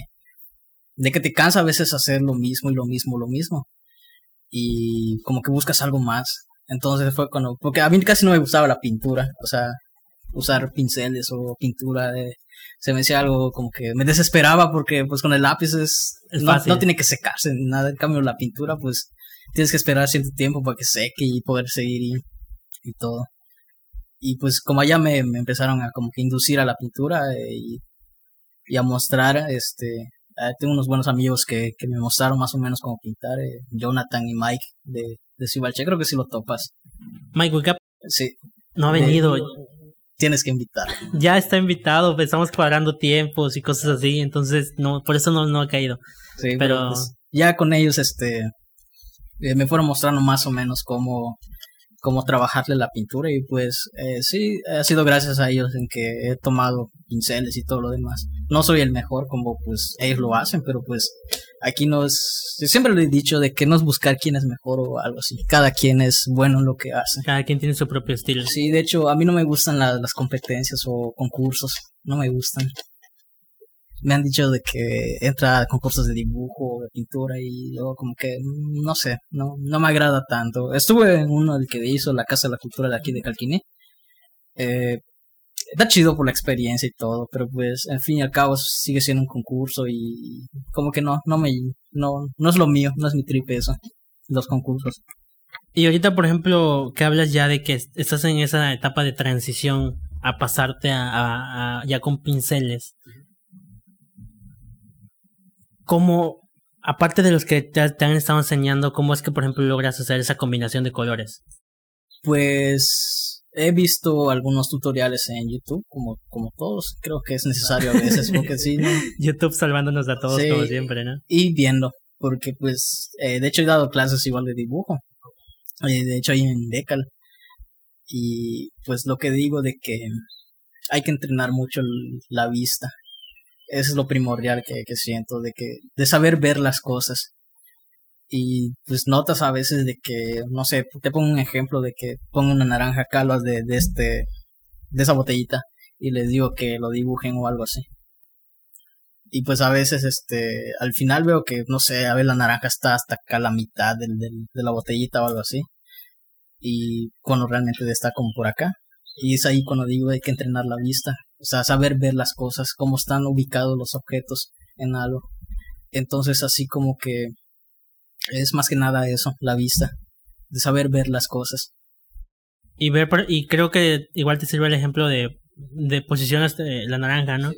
B: de que te cansa a veces hacer lo mismo y lo mismo, lo mismo. Y como que buscas algo más. Entonces fue cuando, porque a mí casi no me gustaba la pintura, o sea, usar pinceles o pintura, de, se me hacía algo como que me desesperaba porque pues con el lápiz es, no, tiene que secarse ni nada, en cambio la pintura pues tienes que esperar cierto tiempo para que seque y poder seguir y, y todo. Y pues como allá me, me, empezaron a como que inducir a la pintura eh, y, y a mostrar este eh, tengo unos buenos amigos que, que, me mostraron más o menos cómo pintar, eh, Jonathan y Mike de, de Cibalche, creo que sí lo topas.
A: Mike Wickup.
B: Sí.
A: No ha venido.
B: tienes que invitar.
A: Ya está invitado, estamos cuadrando tiempos y cosas así, entonces no, por eso no, no ha caído.
B: Sí, pero, pues, ya con ellos, este, eh, me fueron mostrando más o menos cómo, cómo trabajarle la pintura y pues eh, sí, ha sido gracias a ellos en que he tomado pinceles y todo lo demás. No soy el mejor como pues ellos lo hacen, pero pues aquí no es, siempre lo he dicho de que no es buscar quién es mejor o algo así, cada quien es bueno en lo que hace.
A: Cada quien tiene su propio estilo.
B: Sí, de hecho a mí no me gustan las competencias o concursos, no me gustan me han dicho de que entra a concursos de dibujo, de pintura y luego como que mm, no sé, no, no me agrada tanto. Estuve en uno del que hizo la Casa de la Cultura de aquí de Calquiné. Eh, está chido por la experiencia y todo, pero pues en fin y al cabo sigue siendo un concurso y como que no, no me, no, no es lo mío, no es mi trip eso, los concursos.
A: Y ahorita, por ejemplo, que hablas ya de que estás en esa etapa de transición a pasarte a ya con pinceles cómo, aparte de los que te, han estado enseñando, cómo es que, por ejemplo, logras hacer esa combinación de colores?
B: Pues he visto algunos tutoriales en YouTube, como, como todos, creo que es necesario a veces, porque sí, ¿no? *laughs*
A: YouTube salvándonos a todos como siempre, ¿no?
B: Y viendo, porque pues, eh, de hecho he dado clases igual de dibujo, eh, de hecho ahí en Decal, y pues lo que digo de que hay que entrenar mucho la vista eso es lo primordial que, que siento, de que, de saber ver las cosas. Y pues notas a veces de que, no sé, te pongo un ejemplo de que pongo una naranja acá de, de este, de esa botellita y les digo que lo dibujen o algo así. Y pues a veces, este, al final veo que, no sé, a ver la naranja está hasta acá la mitad del, del, de la botellita o algo así. Y cuando realmente está como por acá. Y es ahí cuando digo hay que entrenar la vista. O sea, saber ver las cosas, cómo están ubicados los objetos en algo. Entonces, así como que es más que nada eso, la vista, de saber ver las cosas.
A: Y ver, y creo que igual te sirve el ejemplo de, de posiciones de la naranja, ¿no?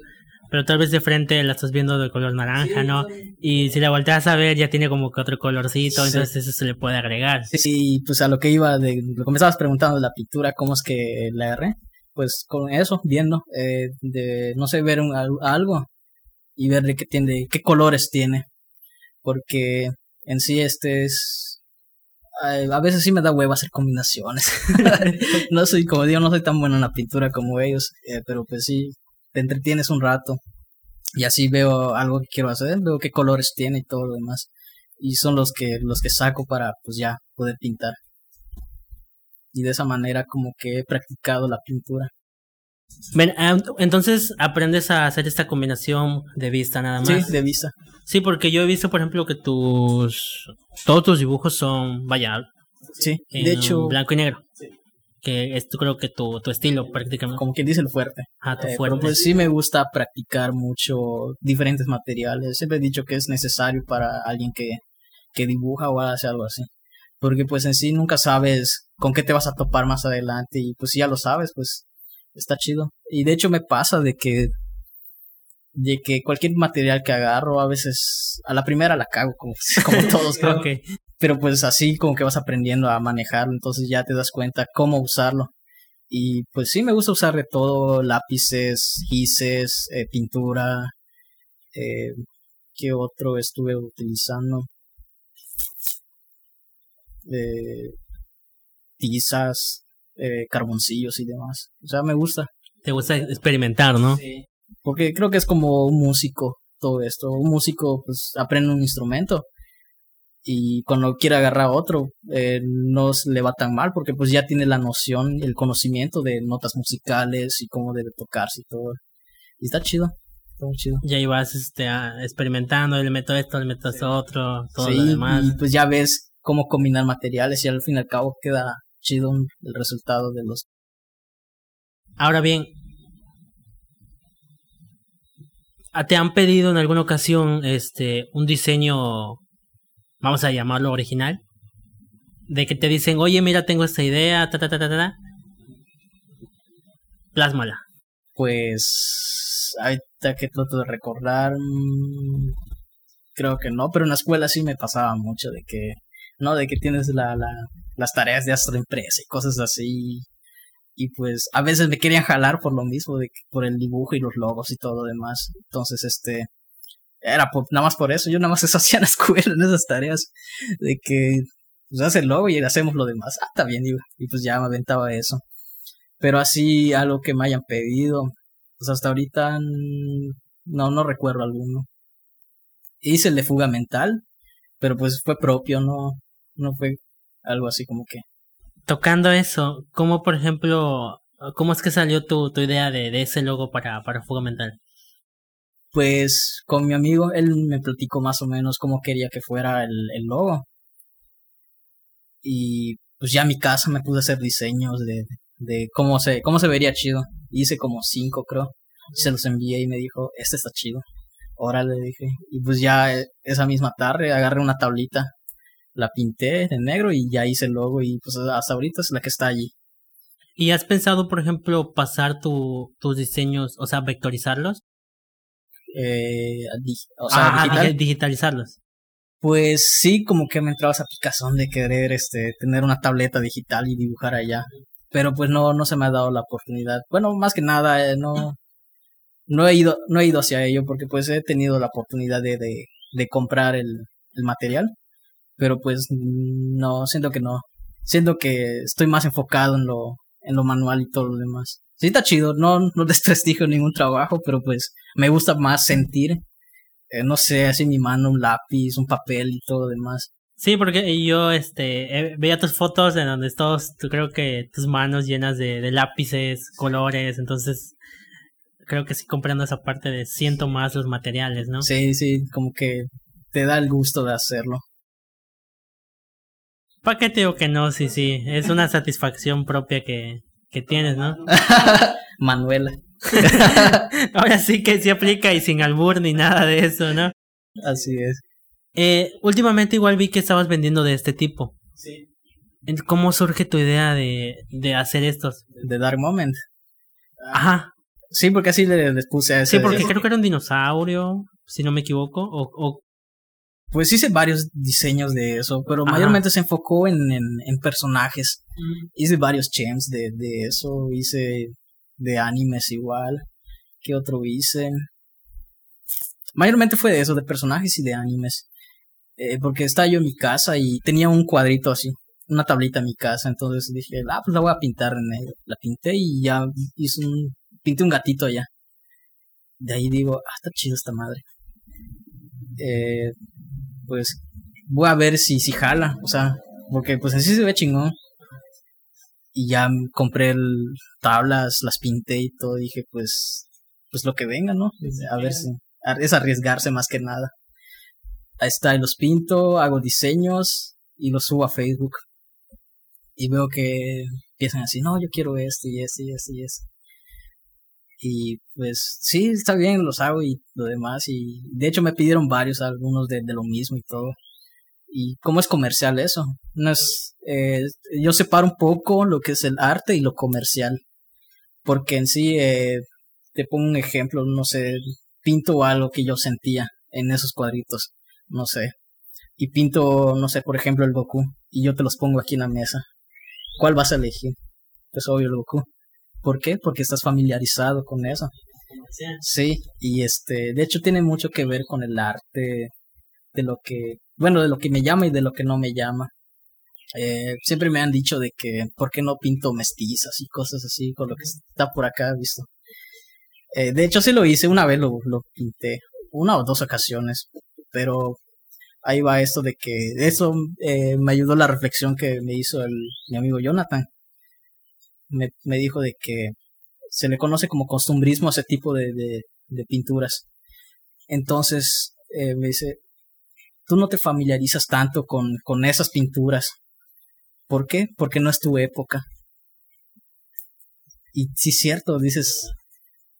A: Pero tal vez de frente la estás viendo de color naranja, ¿no? Y si la volteas a ver ya tiene como que otro colorcito, entonces eso se le puede agregar.
B: Sí, pues a lo que iba, de lo que me estabas preguntando de la pintura, ¿cómo es que la R? pues con eso, viendo, eh, de, no sé, ver un, algo y ver de qué tiene, qué colores tiene. Porque en sí este es... A veces sí me da hueva hacer combinaciones. *laughs* no soy, como digo, no soy tan bueno en la pintura como ellos, eh, pero pues sí, te entretienes un rato. Y así veo algo que quiero hacer, veo qué colores tiene y todo lo demás. Y son los que, los que saco para, pues ya, poder pintar y de esa manera como que he practicado la pintura.
A: Ven, ah, entonces aprendes a hacer esta combinación de vista nada más.
B: Sí, de vista.
A: Sí, porque yo he visto, por ejemplo, que tus todos tus dibujos son, vaya,
B: Sí, de hecho,
A: blanco y negro. Que es creo que tu, tu estilo prácticamente.
B: como quien dice el fuerte.
A: Ah, tu
B: Eh,
A: fuerte.
B: Pero pues sí me gusta practicar mucho diferentes materiales. Siempre he dicho que es necesario para alguien que, que dibuja o hace algo así. Porque pues en sí nunca sabes con qué te vas a topar más adelante y pues si ya lo sabes, pues está chido. Y de hecho me pasa de que de que cualquier material que agarro a veces a la primera la cago como, *laughs* como todos creo.
A: Ok.
B: pero pues así como que vas aprendiendo a manejarlo, entonces ya te das cuenta cómo usarlo. Y pues sí, me gusta usar de todo, lápices, gises, eh, pintura, eh, ¿qué otro estuve utilizando? Eh, tizas, eh, carboncillos y demás. O sea, me gusta.
A: Te gusta experimentar, ¿no?
B: Porque creo que es como un músico todo esto. Un músico pues aprende un instrumento y cuando quiere agarrar otro eh, no se le va tan mal porque pues ya tiene la noción, el conocimiento de notas musicales y cómo debe tocarse y todo. Y está chido, está muy chido.
A: Y ahí vas este, experimentando, le meto esto, le meto esto otro, todo
B: Sí,
A: lo demás.
B: y pues ya ves cómo combinar materiales y al fin y al cabo queda chido el resultado de los...
A: Ahora bien, ¿te han pedido en alguna ocasión este un diseño, vamos a llamarlo original? De que te dicen, oye, mira, tengo esta idea, ta, ta, ta, ta, ta, ta. Plásmala.
B: Pues ahorita que trato de recordar, mm, creo que no, pero en la escuela sí me pasaba mucho de que, no, de que tienes la, la, las tareas de astroempresa y cosas así. Y pues a veces me querían jalar por lo mismo, de por el dibujo y los logos y todo lo demás. Entonces, este, era por- nada más por eso. Yo nada más eso *laughs* hacía en la escuela, en esas tareas, de que pues hace el logo y hacemos lo demás. Ah, está bien, digo. Y pues ya me aventaba eso. Pero así, algo que me hayan pedido, pues hasta ahorita no, no recuerdo alguno. Hice el de fuga mental, pero pues fue propio, no, no fue algo así como que.
A: Tocando eso, ¿cómo, por ejemplo, cómo es que salió tu, tu idea de, ese logo para, para Mental?
B: Pues con mi amigo, él me platicó más o menos cómo quería que fuera el, el logo. Y pues ya en mi casa me pude hacer diseños de, de cómo se, cómo se vería chido. Hice como cinco, creo. Se los envié y me dijo, este está chido. Órale, dije. Y pues ya eh, esa misma tarde agarré una tablita, la pinté de negro y ya hice el logo y pues hasta ahorita es la que está allí.
A: ¿Y has pensado, por ejemplo, pasar tu, tus diseños, o sea, vectorizarlos?
B: Eh, di- o sea,
A: Ah, ah,
B: digital.
A: digi- digitalizarlos.
B: Pues sí, como que me entraba esa picazón de querer este tener una tableta digital y dibujar allá. Pero pues no, no se me ha dado la oportunidad. Bueno, más que nada, eh, no, no he ido, no he ido hacia ello porque pues he tenido la oportunidad de, de, de comprar el, el material. Pero pues no, siento que no. Siento que estoy más enfocado en lo, en lo manual y todo lo demás. Sí está chido, no, no *laughs* desprestigio ningún trabajo, pero pues me gusta más sentir eh, no sé, así mi mano un lápiz, un papel y todo lo demás.
A: Sí, porque yo este eh, veía tus fotos en donde todos, tú creo que tus manos llenas de, de lápices, colores, entonces creo que sí comprendo esa parte de siento más los materiales, ¿no?
B: Sí, sí, como que te da el gusto de hacerlo.
A: ¿Para qué te digo que no? Sí, sí, es una satisfacción propia que, que tienes, ¿no? *laughs*
B: Manuela, *laughs*
A: Ahora sí que se aplica y sin albur ni nada de eso, ¿no?
B: así es.
A: Eh, últimamente igual vi que estabas vendiendo de este tipo.
B: Sí.
A: ¿Cómo surge tu idea de, de hacer estos?
B: The Dark Moment.
A: Ajá,
B: Sí, porque así le, les puse a ese.
A: sí, porque creo que era un dinosaurio, si no me equivoco, o, o
B: Pues hice varios diseños de eso, pero
A: Ajá.
B: mayormente se enfocó en, en, en personajes. Hice varios chems de, de eso, hice de animes igual. ¿Qué otro hice? Mayormente fue de eso, de personajes y de animes. Eh, porque estaba yo en mi casa y tenía un cuadrito así, una tablita en mi casa, entonces dije, ah, pues la voy a pintar en negro. La pinté y ya hice un, pinté un gatito allá. De ahí digo, ah, está chido esta madre. Eh, pues voy a ver si, si jala, o sea, porque pues así se ve chingón. y ya compré el, tablas, las pinté y todo, dije pues, pues lo que venga, ¿no? A ver si, es arriesgarse más que nada. Ahí está, y los pinto, hago diseños y los subo a Facebook. Y veo que empiezan así, no, yo quiero esto y esto y esto y esto. Y pues sí, está bien, los hago y lo demás. Y de hecho me pidieron varios, algunos de, de lo mismo y todo. ¿Y cómo es comercial eso? No es, eh, yo separo un poco lo que es el arte y lo comercial. Porque en sí, eh, te pongo un ejemplo, no sé, pinto algo que yo sentía en esos cuadritos, no sé. Y pinto, no sé, por ejemplo, el Goku. Y yo te los pongo aquí en la mesa. ¿Cuál vas a elegir? Pues obvio el Goku. ¿Por qué? Porque estás familiarizado con eso. Sí, y este, de hecho tiene mucho que ver con el arte, de lo que, bueno, de lo que me llama y de lo que no me llama. Eh, siempre me han dicho de que, ¿por qué no pinto mestizas y cosas así con lo que está por acá visto? Eh, de hecho, sí lo hice, una vez lo, lo pinté, una o dos ocasiones, pero ahí va esto de que eso eh, me ayudó la reflexión que me hizo el, mi amigo Jonathan. Me, me dijo de que se le conoce como costumbrismo a ese tipo de, de, pinturas. Entonces eh, me dice, tú no te familiarizas tanto con, con esas pinturas. ¿Por qué? Porque no es tu época. Y sí, cierto, dices,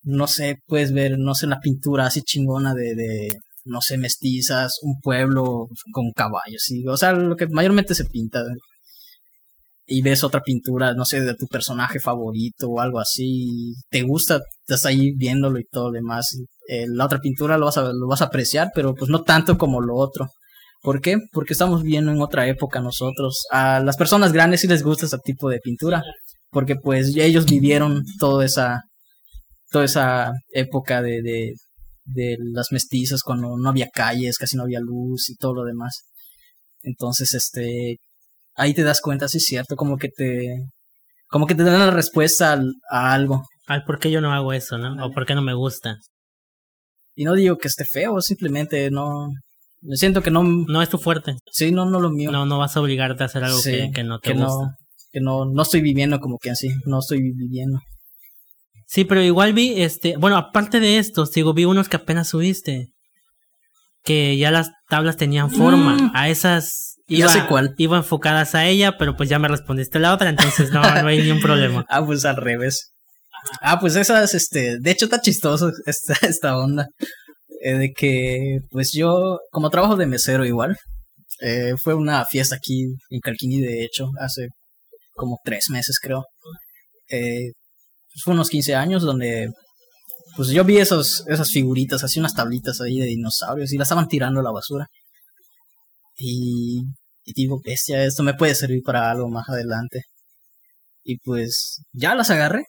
B: no sé, puedes ver, no sé, la pintura así chingona de, de no sé, mestizas, un pueblo con caballos, ¿sí? o sea, lo que mayormente se pinta. Y ves otra pintura, no sé, de tu personaje favorito o algo así, te gusta, estás ahí viéndolo y todo lo demás. Eh, la otra pintura lo vas, a, lo vas a apreciar, pero pues no tanto como lo otro. ¿Por qué? Porque estamos viviendo en otra época nosotros. A las personas grandes sí les gusta ese tipo de pintura, porque pues ellos vivieron toda esa, toda esa época de, de las mestizas cuando no había calles, casi no había luz y todo lo demás. Entonces, este, ahí te das cuenta, sí es cierto, como que te, como que te dan la respuesta a algo.
A: Ay, ¿por qué yo no hago eso, no? O ¿por qué no me gusta?
B: Y no digo que esté feo, simplemente no, me siento que no...
A: No es tu fuerte.
B: Sí, no, no lo mío.
A: No, no vas a obligarte a hacer algo que, que, no te
B: que
A: gusta.
B: No, que no, no estoy viviendo como que así, no estoy viviendo.
A: Sí, pero igual vi, este, bueno, aparte de esto, digo, vi unos que apenas subiste. Que ya las tablas tenían forma.
B: Mm.
A: A esas
B: Ya sé cuál.
A: iba enfocadas a ella, pero pues ya me respondiste la otra, entonces no, no hay ni un problema. *laughs*
B: Ah, pues al revés. Ah, pues esas, este, de hecho está chistoso esta, *laughs* esta onda. eh, de que, pues yo, como trabajo de mesero igual, eh, fue una fiesta aquí en Calquini, de hecho, hace como tres meses creo. Eh, fue unos 15 años donde, pues yo vi esos, esas figuritas, así unas tablitas ahí de dinosaurios y las estaban tirando a la basura. Y, y digo, bestia, esto me puede servir para algo más adelante. Y pues ya las agarré.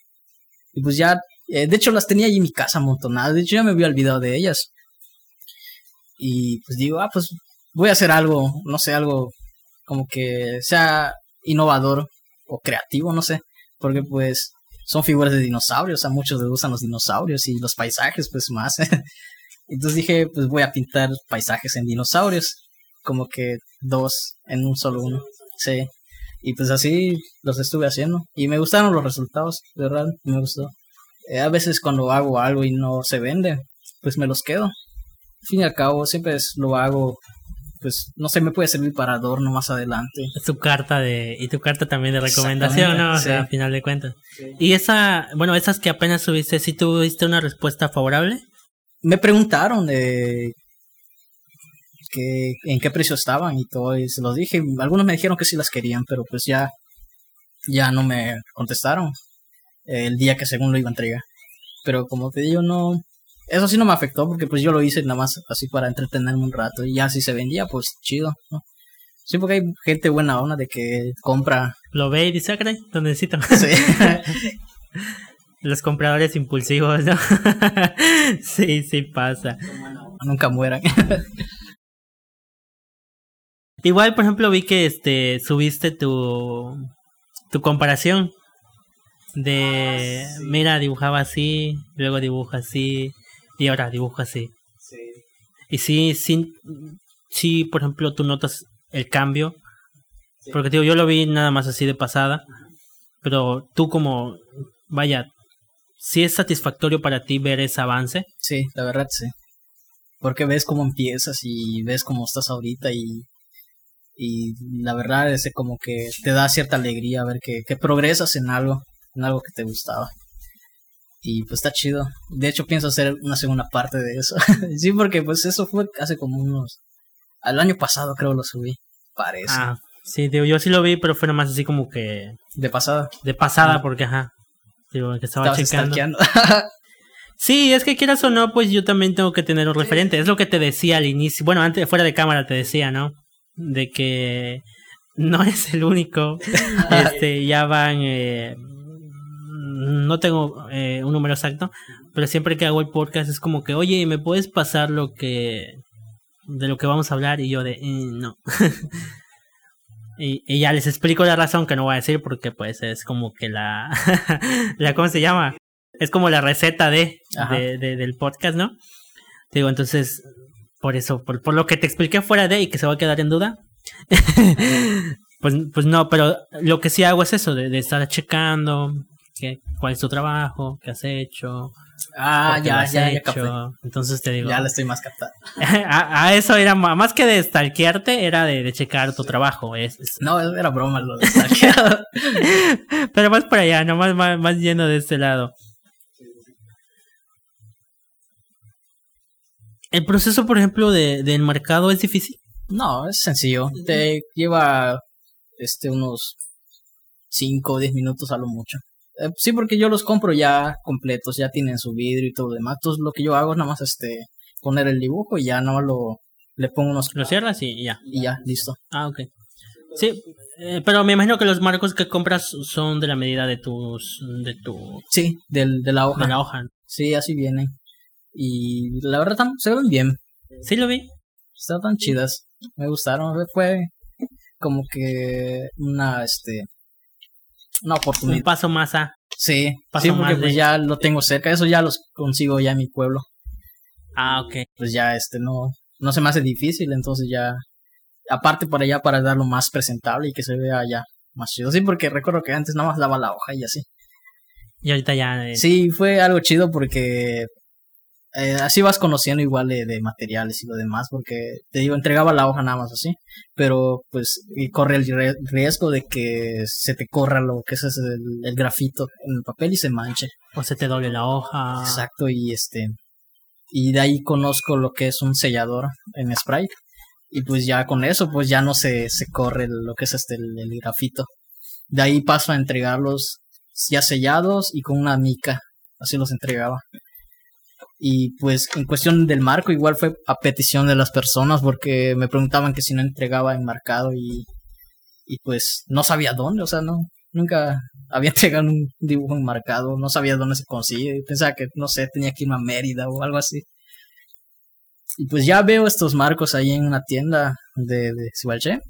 B: Y pues ya, eh, de hecho las tenía ahí en mi casa amontonadas. De hecho ya me había olvidado de ellas. Y pues digo, ah, pues voy a hacer algo, no sé, algo como que sea innovador o creativo, no sé. Porque pues son figuras de dinosaurios, a muchos les gustan los dinosaurios y los paisajes, pues más. *laughs* Entonces dije, pues voy a pintar paisajes en dinosaurios. Como que dos en un solo uno. Sí. Y pues así los estuve haciendo. Y me gustaron los resultados, de verdad, me gustó. Eh, a veces cuando hago algo y no se vende, pues me los quedo. Al fin y al cabo, siempre es- lo hago, pues no sé, me puede servir para adorno más adelante.
A: Es tu carta de, y tu carta también de recomendación, ¿no? O sea,
B: sí.
A: a final de cuentas. Y esa, bueno, esas que apenas subiste, ¿sí tuviste una respuesta favorable?
B: Me preguntaron de que en qué precio estaban y todo, y se los dije. Algunos me dijeron que sí las querían, pero pues ya, ya no me contestaron el día que según lo iba a entregar. Pero como te digo, no, eso sí no me afectó porque pues yo lo hice nada más así para entretenerme un rato y ya si se vendía, pues chido, ¿no? Sí, porque hay gente buena onda de que compra.
A: Lo ve y dice, ah, lo necesito. *laughs*
B: Sí. *laughs*
A: Los compradores impulsivos, ¿no? *laughs* sí, sí pasa.
B: Nunca mueran.
A: Igual, por ejemplo, vi que este subiste tu tu comparación de mira, dibujaba así, luego dibuja así y ahora dibuja así. Y sí, sí, sí, por ejemplo, tú notas el cambio. Porque digo, yo lo vi nada más así de pasada. Pero tú como, vaya, si es satisfactorio para ti ver ese avance.
B: Sí, la verdad sí. Porque ves cómo empiezas y ves cómo estás ahorita y, y la verdad es como que te da cierta alegría ver que, que progresas en algo, en algo que te gustaba. Y pues está chido. De hecho pienso hacer una segunda parte de eso. *laughs* sí, porque pues eso fue hace como unos... Al año pasado creo lo subí. Parece.
A: Ah, sí, digo, yo sí lo vi, pero fue más así como que...
B: De pasada.
A: De pasada, porque ajá. Digo, que estaba
B: Estabas
A: checando. *laughs* Sí, es que quieras o no, pues yo también tengo que tener un referente. Es lo que te decía al inicio. Bueno, antes, fuera de cámara te decía, ¿no? De que no *laughs* es el único. este, ya van. eh, no tengo eh, un número exacto, pero siempre que hago el podcast es como que, oye, ¿me puedes pasar lo que. de lo que vamos a hablar? Y yo de, "Eh, no. *laughs* y, y ya les explico la razón que no voy a decir porque, pues, es como que la. *laughs* la ¿Cómo se llama? Es como la receta de, de, de- del podcast, ¿no? Te digo, entonces, por eso, por, por lo que te expliqué fuera de y que se va a quedar en duda, *laughs* pues, pues no, pero lo que sí hago es eso, de, de estar checando qué, cuál es tu trabajo, qué has hecho,
B: Ah, ya,
A: has
B: ya, ya
A: hecho. Entonces te digo,
B: Ya la estoy más captando. *laughs*
A: a, a eso era más que de stalkearte, era de, de checar tu trabajo. Es, es-
B: No, era broma lo de stalkeado. *laughs*
A: pero más por allá, no más, más, más lleno de este lado. El proceso, por ejemplo, de, del mercado es difícil.
B: No, es sencillo. Te lleva este unos 5 o 10 minutos a lo mucho. Eh, sí, porque yo los compro ya completos, ya tienen su vidrio y todo lo demás. Entonces lo que yo hago es nada más este poner el dibujo y ya nada más lo le pongo unos
A: Lo cierras y ya.
B: y ya, listo.
A: Ah, ok. Sí, eh, pero me imagino que los marcos que compras son de la medida de tus, de tu,
B: Sí, del, de la hoja.
A: de la hoja.
B: Sí, así vienen. Y la verdad se ven bien.
A: Sí lo vi.
B: Están tan chidas. Me gustaron. Fue como que una este una
A: Un
B: oportunidad.
A: paso más a.
B: Sí,
A: paso
B: sí, porque
A: más
B: pues
A: de-
B: ya lo tengo cerca. Eso ya los consigo ya en mi pueblo.
A: Ah, ok.
B: Pues ya este no no se me hace difícil, entonces ya aparte para allá para darlo más presentable y que se vea ya más chido. Sí, porque recuerdo que antes nada más daba la hoja y así.
A: Y ahorita ya. eh,
B: Sí, fue algo chido porque eh, así vas conociendo igual de, de materiales y lo demás, porque te digo, entregaba la hoja nada más así, pero pues y corre el rie- riesgo de que se te corra lo que es el, el grafito en el papel y se manche.
A: O se te doble la hoja.
B: Exacto, y este y de ahí conozco lo que es un sellador en spray y pues ya con eso pues ya no se, se corre lo que es este el, el grafito. De ahí paso a entregarlos ya sellados y con una mica, así los entregaba. Y pues en cuestión del marco igual fue a petición de las personas porque me preguntaban que si no entregaba enmarcado y y pues no sabía dónde, o sea, no nunca *laughs* había entregado un dibujo enmarcado, no sabía dónde se consigue, pensaba que no sé, tenía que irme a Mérida o algo así. Y pues ya veo estos marcos ahí en una tienda de, de Sibalché.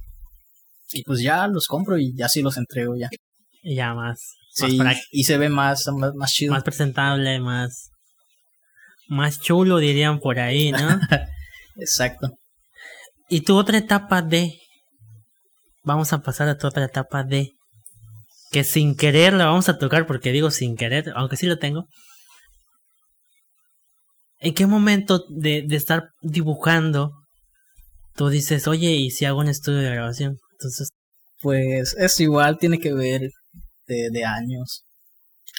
B: Y pues ya los compro y ya sí los entrego ya.
A: Y ya más. más
B: Sí,
A: práctico,
B: y se ve más, más, más chido.
A: más presentable, más. Más chulo, dirían por ahí, ¿no? *laughs*
B: Exacto.
A: y tu otra etapa de. Vamos a pasar a tu otra etapa de. Que sin querer la vamos a tocar, porque digo sin querer, aunque sí lo tengo. ¿En qué momento de, de estar dibujando tú dices, oye, ¿y si hago un estudio de grabación? Entonces,
B: Pues es igual, tiene que ver de, de años.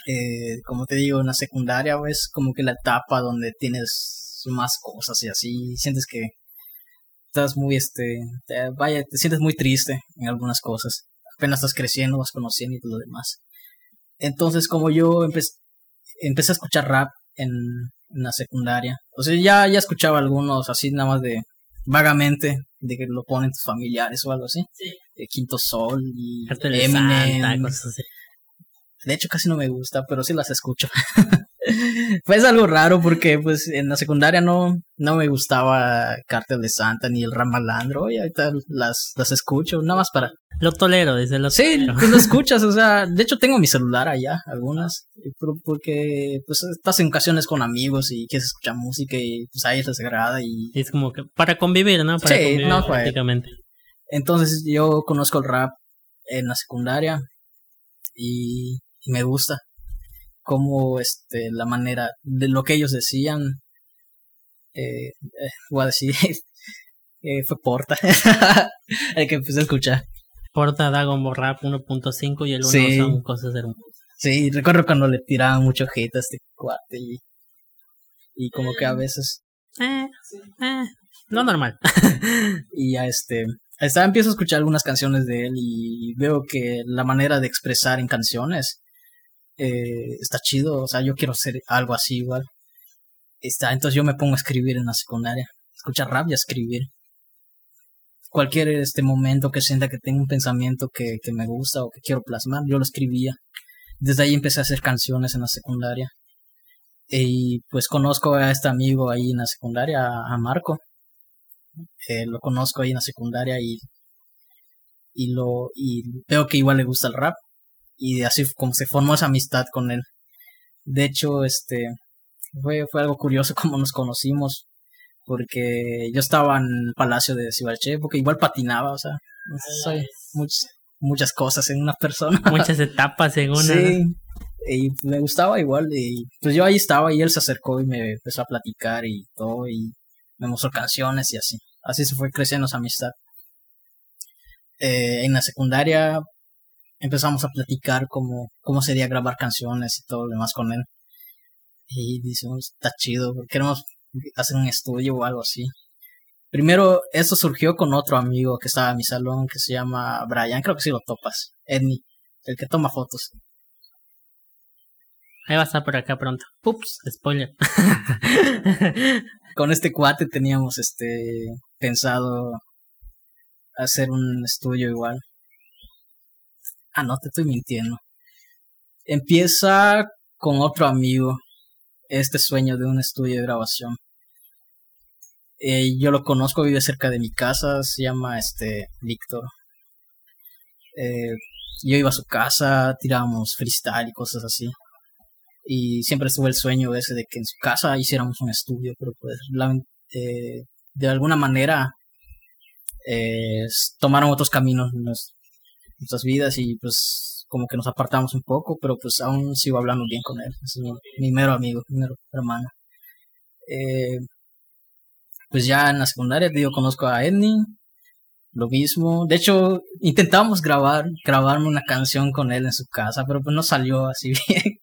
B: Eh, como te digo, en la secundaria es como que la etapa donde tienes más cosas y así, sientes que estás muy, este, te- vaya, te sientes muy triste en algunas cosas. Apenas estás creciendo, vas conociendo y todo lo demás. Entonces, como yo empe- empecé a escuchar rap en, en la secundaria, o sea, ya, ya escuchaba algunos así nada más de vagamente, de que lo ponen tus familiares o algo así. Eh, Quinto Sol y
A: de
B: Eminem.
A: Santa, cosas así.
B: De hecho, casi no me gusta, pero sí las escucho. *laughs* pues algo raro porque pues en la secundaria no, no me gustaba Cartel de Santa ni el Ramalandro y ahorita las, las escucho, nada más para...
A: Lo tolero, dice lo
B: Sí, pues lo *laughs* escuchas, o sea, de hecho tengo mi celular allá, algunas, porque pues estás en ocasiones con amigos y quieres escuchar música y pues a ellos les agrada y
A: es como que para convivir, ¿no? Para
B: Sí,
A: convivir
B: no,
A: prácticamente.
B: Entonces yo conozco el rap en la secundaria y, me gusta como este la manera de lo que ellos decían eh, eh voy a decir *laughs* eh, fue Porta *laughs* el que empecé a escuchar.
A: Porta Dagon Rap 1.5 y el 1 son cosas hermosas.
B: Sí recuerdo cuando le tiraban mucho hate a este cuate y, y como que a veces
A: eh, eh, lo normal. *laughs*
B: Y a este estaba, empiezo a escuchar algunas canciones de él y veo que la manera de expresar en canciones eh, está chido. O sea, yo quiero hacer algo así igual. Está, entonces yo me pongo a escribir en la secundaria. Escuchar rap y a escribir. Cualquier este momento que sienta que tengo un pensamiento que, que me gusta o que quiero plasmar, yo lo escribía. Desde ahí empecé a hacer canciones en la secundaria. Y pues conozco a este amigo ahí en la secundaria, a Marco. Eh, lo conozco ahí en la secundaria y, y, lo, y veo que igual le gusta el rap. Y así como se formó esa amistad con él. De hecho, este, fue, fue algo curioso *laughs* como nos conocimos. Porque yo estaba en el Palacio de Cibarche, porque igual patinaba, o sea, soy muchas, muchas cosas en una *laughs* persona.
A: Muchas etapas en una.
B: Sí, y me gustaba igual. Y pues yo ahí estaba y él se acercó y me empezó a platicar y todo. Y me mostró canciones y así. Así se fue creciendo esa amistad. Eh, en la secundaria empezamos a platicar cómo, cómo sería grabar canciones y todo lo demás con él. Y decimos, está chido, queremos hacer un estudio o algo así. Primero, eso surgió con otro amigo que estaba en mi salón, que se llama Brian, creo que sí lo topas, Edney, el que toma fotos.
A: Ahí va a estar por acá pronto. Ups, spoiler. *laughs*
B: con este cuate teníamos este pensado hacer un estudio igual. Ah, no, te estoy mintiendo. Empieza con otro amigo este sueño de un estudio de grabación. Eh, yo lo conozco, vive cerca de mi casa, se llama este Víctor. Eh, yo iba a su casa, tirábamos freestyle y cosas así y siempre estuvo el sueño ese de que en su casa hiciéramos un estudio, pero pues eh, de alguna manera eh, tomaron otros caminos nuestras vidas y pues como que nos apartamos un poco, pero pues aún sigo hablando bien con él, es mi, mero amigo, mi mero hermano. Eh, pues ya en la secundaria, yo conozco a Edney, lo mismo. De hecho, intentamos grabar, grabarme una canción con él en su casa, pero pues no salió así *laughs* bien.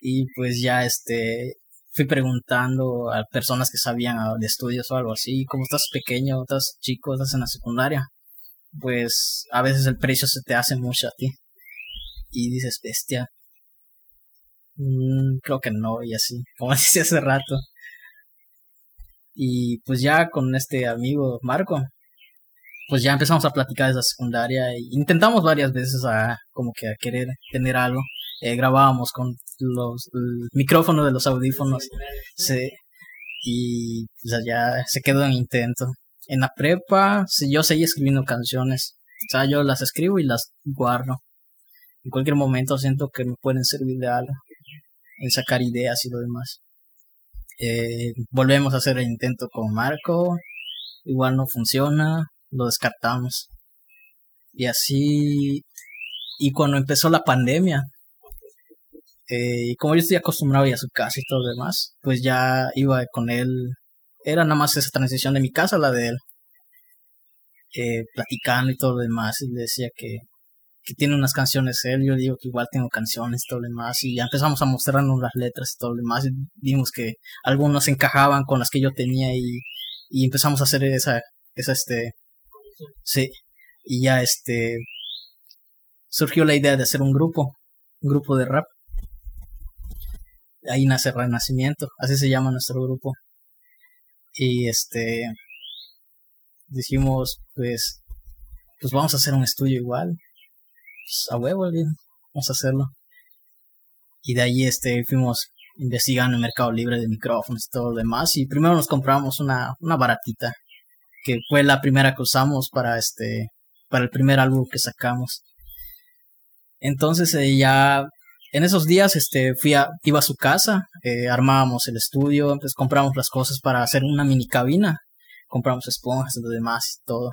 B: y pues ya este fui preguntando a personas que sabían de estudios o algo así, como estás pequeño, estás chico, estás en la secundaria, pues a veces el precio se te hace mucho a ti y dices, bestia, mm, creo que no y así, *laughs* como decía hace rato. Y pues ya con este amigo Marco, pues ya empezamos a platicar de la secundaria e intentamos varias veces a como que a querer tener algo eh, grabábamos con los micrófonos de los audífonos sí, y ya se quedó en intento. En la prepa, yo seguí escribiendo canciones, o sea, yo las escribo y las guardo. En cualquier momento siento que me pueden servir de algo, en sacar ideas y lo demás. Eh, volvemos a hacer el intento con Marco, igual no funciona, lo descartamos. Y así, y cuando empezó la pandemia, eh, y como yo estoy acostumbrado a ir a su casa y todo lo demás, pues ya iba con él. Era nada más esa transición de mi casa la de él. Eh, platicando y todo lo demás. Y decía que, que tiene unas canciones él. Yo digo que igual tengo canciones y todo lo demás. Y ya empezamos a mostrarnos las letras y todo lo demás. Y vimos que algunos encajaban con las que yo tenía. Y, y empezamos a hacer esa, esa este. Sí. Y ya este. Surgió la idea de hacer un grupo. Un grupo de rap ahí nace Renacimiento, así se llama nuestro grupo. Y este dijimos, pues, pues vamos a hacer un estudio igual. Pues, a huevo, vamos a hacerlo. Y de ahí este fuimos investigando el mercado libre de micrófonos y todo lo demás. Y primero nos compramos una, una baratita, que fue la primera que usamos para este, para el primer álbum que sacamos. Entonces eh, ya en esos días este, fui a, iba a su casa, eh, armábamos el estudio, pues compramos las cosas para hacer una mini cabina, compramos esponjas y lo demás y todo.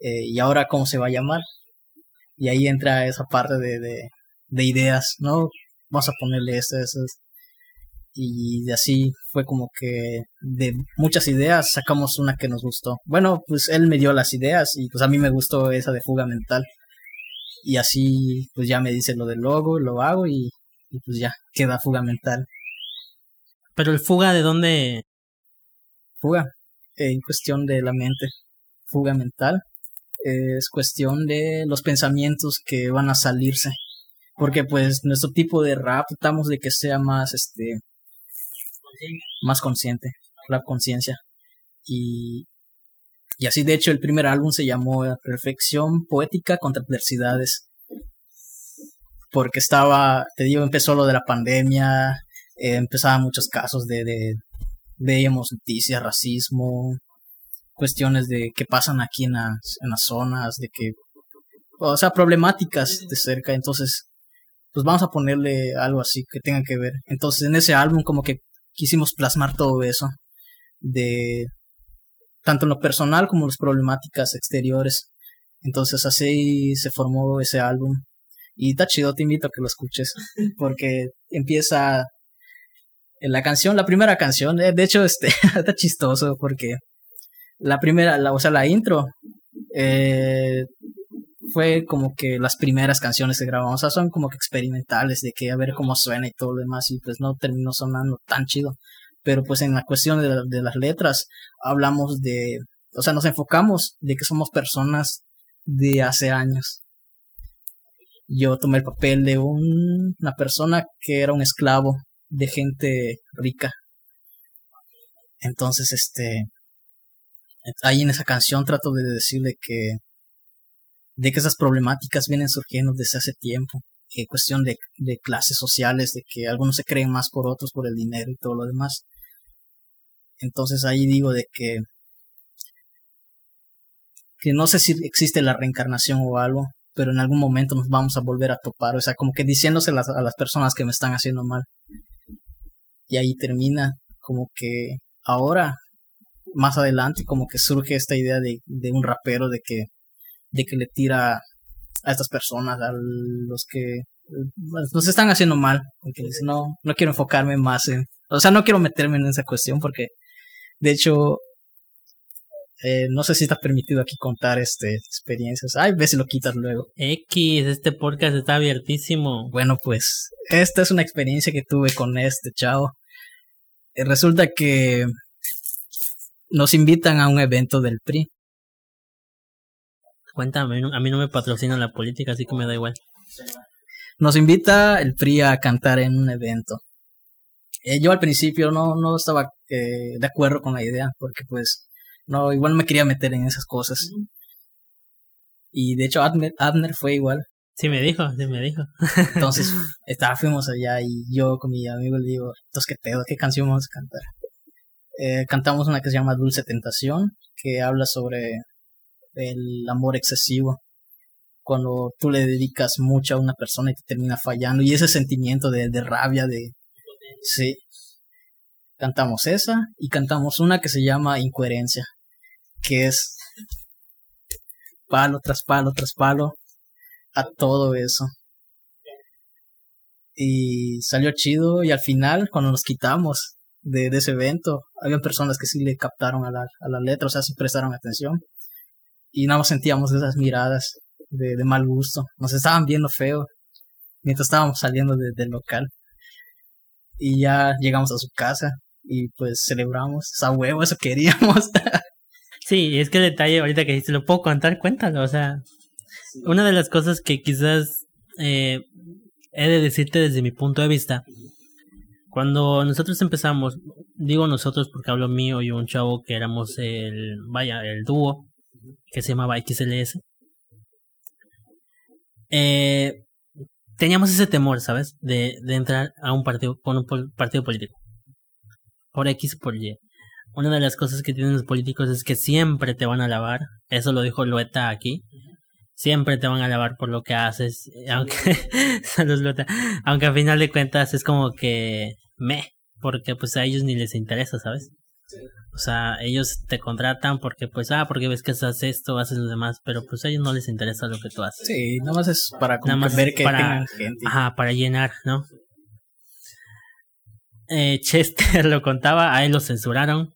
B: Eh, y ahora, ¿cómo se va a llamar? Y ahí entra esa parte de, de, de ideas, ¿no? Vamos a ponerle esto, eso. Y así fue como que de muchas ideas sacamos una que nos gustó. Bueno, pues él me dio las ideas y pues a mí me gustó esa de fuga mental. Y así pues ya me dice lo del logo, lo hago y, y pues ya queda fuga mental.
A: Pero el fuga de dónde?
B: Fuga, en cuestión de la mente. Fuga mental es cuestión de los pensamientos que van a salirse. Porque pues nuestro tipo de rap tratamos de que sea más este más consciente, la conciencia. Y, y así de hecho el primer álbum se llamó Perfección Poética contra Adversidades. Porque estaba, te digo, empezó lo de la pandemia, eh, empezaban muchos casos de, de, veíamos noticias, racismo, cuestiones de que pasan aquí en las, en las zonas, de que, o sea, problemáticas de cerca, entonces, pues vamos a ponerle algo así que tenga que ver. Entonces, en ese álbum como que quisimos plasmar todo eso, de tanto en lo personal como las problemáticas exteriores. Entonces así se formó ese álbum. Y está chido, te invito a que lo escuches, *laughs* porque empieza la canción, la primera canción, eh, de hecho, este, *laughs* está chistoso porque la primera, la, o sea, la intro, eh, fue como que las primeras canciones que grabamos, o sea, son como que experimentales de que a ver cómo suena y todo lo demás y pues no terminó sonando tan chido. Pero pues en la cuestión de, de las letras hablamos de, o sea, nos enfocamos de que somos personas de hace años. Yo tomé el papel de un, una persona que era un esclavo de gente rica. Entonces, este, ahí en esa canción trato de decirle que, de que esas problemáticas vienen surgiendo desde hace tiempo. Eh, cuestión de, de clases sociales, de que algunos se creen más por otros por el dinero y todo lo demás. Entonces ahí digo de que, que no sé si existe la reencarnación o algo, pero en algún momento nos vamos a volver a topar, o sea, como que diciéndose a las personas que me están haciendo mal. Y ahí termina como que ahora más adelante como que surge esta idea de, de un rapero de que de que le tira a estas personas a los que nos están haciendo mal porque no no quiero enfocarme más en o sea no quiero meterme en esa cuestión porque de hecho eh, no sé si está permitido aquí contar este experiencias. Ay, ve si lo quitas luego.
A: X, este podcast está abiertísimo.
B: Bueno, pues esta es una experiencia que tuve con este chavo. Eh, resulta que nos invitan a un evento del PRI.
A: Cuéntame, a mí no me patrocina la política, así que me da igual.
B: Nos invita el PRI a cantar en un evento. Eh, yo al principio no, no estaba de acuerdo con la idea, porque pues no, igual no me quería meter en esas cosas. Y de hecho Abner, Abner fue igual.
A: Sí me dijo, sí me dijo.
B: Entonces, *laughs* estaba, fuimos allá y yo con mi amigo le digo, entonces qué pedo, qué canción vamos a cantar. Eh, cantamos una que se llama Dulce Tentación, que habla sobre el amor excesivo. Cuando tú le dedicas mucho a una persona y te termina fallando. Y ese sentimiento de, de rabia, de... Sí. Cantamos esa y cantamos una que se llama Incoherencia que es palo tras palo tras palo a todo eso. Y salió chido y al final, cuando nos quitamos de, ese evento, había personas que sí le captaron a la, a la letra, o sea, sí prestaron atención. Y nada más sentíamos esas miradas de, de mal gusto. Nos estaban viendo feo mientras estábamos saliendo del local. Y ya llegamos a su casa y pues celebramos. esa huevo, eso queríamos. *laughs*
A: Sí, es que el detalle ahorita que dices, lo puedo contar, cuéntalo. O sea, una de las cosas que quizás eh, he de decirte desde mi punto de vista, cuando nosotros empezamos, digo nosotros porque hablo mío y un chavo que éramos el, vaya, el dúo, que se llamaba XLS, eh, teníamos ese temor, ¿sabes? De, de entrar a un partido, con un partido político. Por X por Y una de las cosas que tienen los políticos es que siempre te van a alabar. Eso lo dijo Lueta aquí. Siempre te van a alabar por lo que haces. Aunque, *laughs* aunque a final de cuentas es como que me, porque pues a ellos ni les interesa, ¿sabes? O sea, ellos te contratan porque, pues, ah, porque ves que haces esto, haces lo demás, pero pues a ellos no les interesa lo que tú haces.
B: Sí, nada más es para
A: Nada más
B: que ver que
A: para-
B: tengan gente.
A: Ajá, para llenar, ¿no? Eh, Chester *laughs* lo contaba, a él lo censuraron.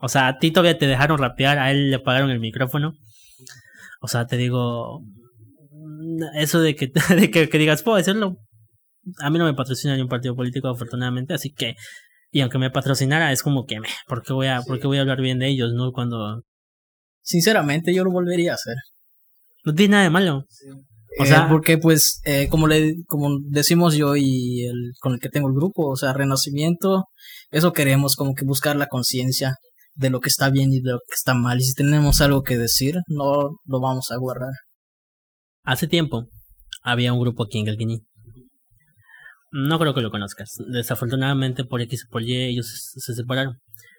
A: O sea, a ti todavía te dejaron rapear, a él le pagaron el micrófono. O sea, te digo, eso de que, *laughs* de que, que digas, puedo decirlo. A mí no me patrocina ni un partido político, afortunadamente, así que, y aunque me patrocinara, es como que, ¿por qué voy a, por qué voy a hablar bien de ellos, no? Cuando
B: Sinceramente, yo lo volvería a hacer.
A: no tiene nada de malo. O
B: Eh,
A: sea-
B: porque pues, eh, como le, como decimos yo y el con el que tengo el grupo, o sea, renacimiento, eso queremos, como que buscar la conciencia de lo que está bien y de lo que está mal. Y si tenemos algo que decir, no lo vamos a guardar.
A: Hace tiempo había un grupo aquí en Galguini. No creo que lo conozcas. Desafortunadamente por X por Y ellos se se separaron.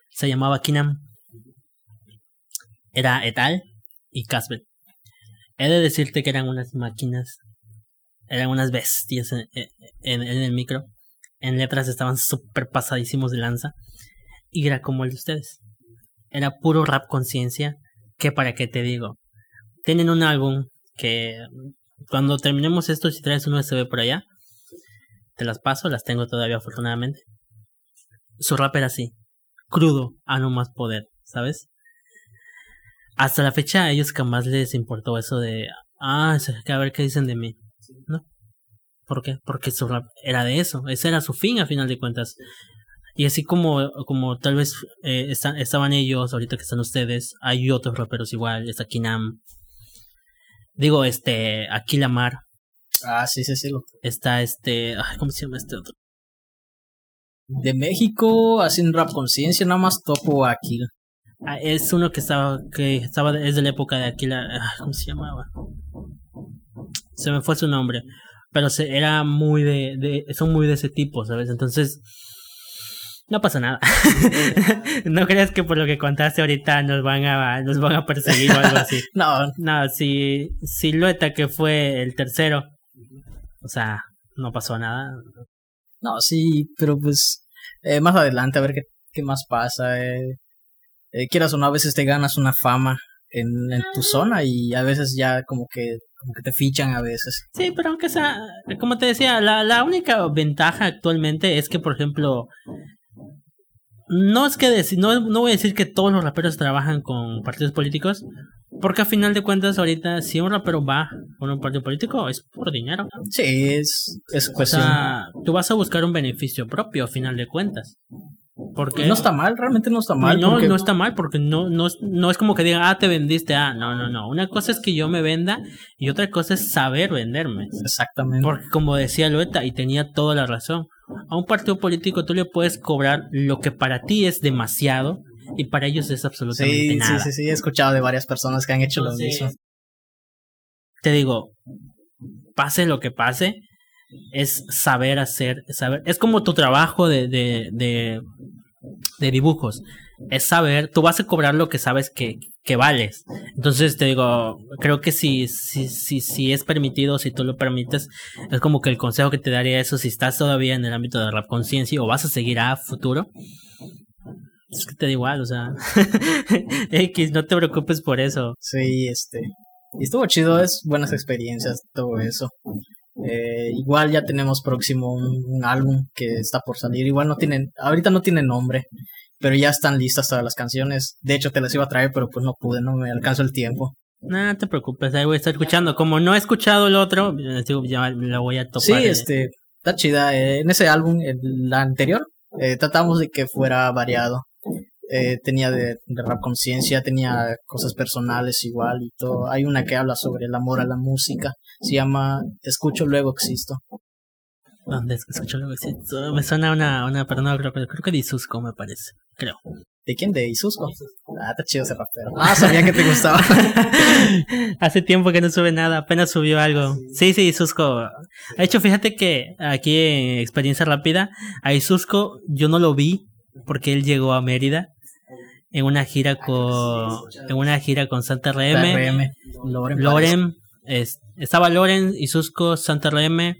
A: Se llamaba Kinam. Era Etal y Casbel. He de decirte que eran unas máquinas. Eran unas bestias en, el micro. En letras estaban súper pasadísimos de lanza. Y era como el de ustedes. Era puro rap conciencia. Que para qué te digo. Tienen un álbum que cuando terminemos esto, si traes un USB por allá, te las paso, las tengo todavía afortunadamente. Su rap era así, crudo, a no más poder, ¿sabes? Hasta la fecha a ellos jamás les importó eso de, ah, es que a ver qué dicen de mí, ¿no? ¿Por qué? Porque su rap era de eso, ese era su fin a final de cuentas. Y así como, como tal vez eh, estaban ellos, ahorita que están ustedes, hay otros raperos igual, está Kinam, Digo, este, aquí la mar.
B: Ah, sí, sí, sí. lo-
A: Está este. Ay, ¿Cómo se llama este otro?
B: De México, hacen rap conciencia, nada más topo aquí.
A: Ah, es uno que estaba. que estaba. es de la época de Aquila. ay, ¿Cómo se llamaba? Se me fue su nombre. Pero se, era muy de, de. Son muy de ese tipo, ¿sabes? Entonces. No pasa nada. *laughs* no creas que por lo que contaste ahorita nos van a, nos van a perseguir o algo así. *laughs*
B: No,
A: No, si Silueta que fue el tercero. O sea, no pasó nada.
B: no, sí, pero pues eh, más adelante a ver qué, qué más pasa. Eh, eh, quieras o no, a veces te ganas una fama en, en tu zona y a veces ya como que, como que te fichan a veces.
A: Sí, pero aunque sea, como te decía, la, la única ventaja actualmente es que, por ejemplo, no es que deci- no, no voy a decir que todos los raperos trabajan con partidos políticos, porque a final de cuentas ahorita si un rapero va con un partido político es por dinero.
B: Sí, es, es
A: O
B: cuestión.
A: sea, tú vas a buscar un beneficio propio a final de cuentas. Porque
B: no está mal, realmente no está mal.
A: no,
B: porque-
A: no está mal porque no, no, es- no es como que digan, ah, te vendiste, ah, no, no, no. Una cosa es que yo me venda y otra cosa es saber venderme.
B: Exactamente.
A: Porque como decía Loeta, y tenía toda la razón, a un partido político tú le puedes cobrar lo que para ti es demasiado y para ellos es absolutamente
B: Sí, sí,
A: nada.
B: sí, sí, he escuchado de varias personas que han hecho lo mismo.
A: Te digo, pase lo que pase, es saber hacer, saber, es como tu trabajo de, de, de, de dibujos, es saber, tú vas a cobrar lo que sabes que, que vales. Entonces te digo, creo que si, si, si, si es permitido, si tú lo permites, es como que el consejo que te daría eso, si estás todavía en el ámbito de rap conciencia o vas a seguir a futuro, es que te da igual, o sea, *laughs* X, no te preocupes por eso.
B: Sí, este. Y estuvo chido, es buenas experiencias, todo eso. Eh, igual ya tenemos próximo un, un álbum que está por salir. Igual no tienen, ahorita no tiene nombre, pero ya están listas todas las canciones. De hecho, te las iba a traer, pero pues no pude, no me alcanzó el tiempo.
A: No te preocupes, ahí voy a estar escuchando. Como no he escuchado el otro, ya la voy a topar.
B: Sí,
A: eh.
B: este, está chida. Eh, en ese álbum, el la anterior, eh, tratamos de que fuera variado. Eh, tenía de, de rap conciencia, tenía cosas personales igual y todo. Hay una que habla sobre el amor a la música. Se llama Escucho luego existo.
A: ¿Dónde escucho algo así? Me suena una, una persona, creo, que- creo que de Isusco me parece. Creo.
B: ¿De quién? ¿De Isusco? Ah, está chido ese rapero. Ah, sabía que te gustaba. *laughs*
A: Hace tiempo que no sube nada, apenas subió algo. Sí, sí, Isusco. De hecho, fíjate que aquí en Experiencia Rápida, a Isusco yo no lo vi porque él llegó a Mérida en una gira con en una gira con Santa RM,
B: RM. Loren. parece.
A: Loren, es- estaba Loren, Isusco, Santa RM,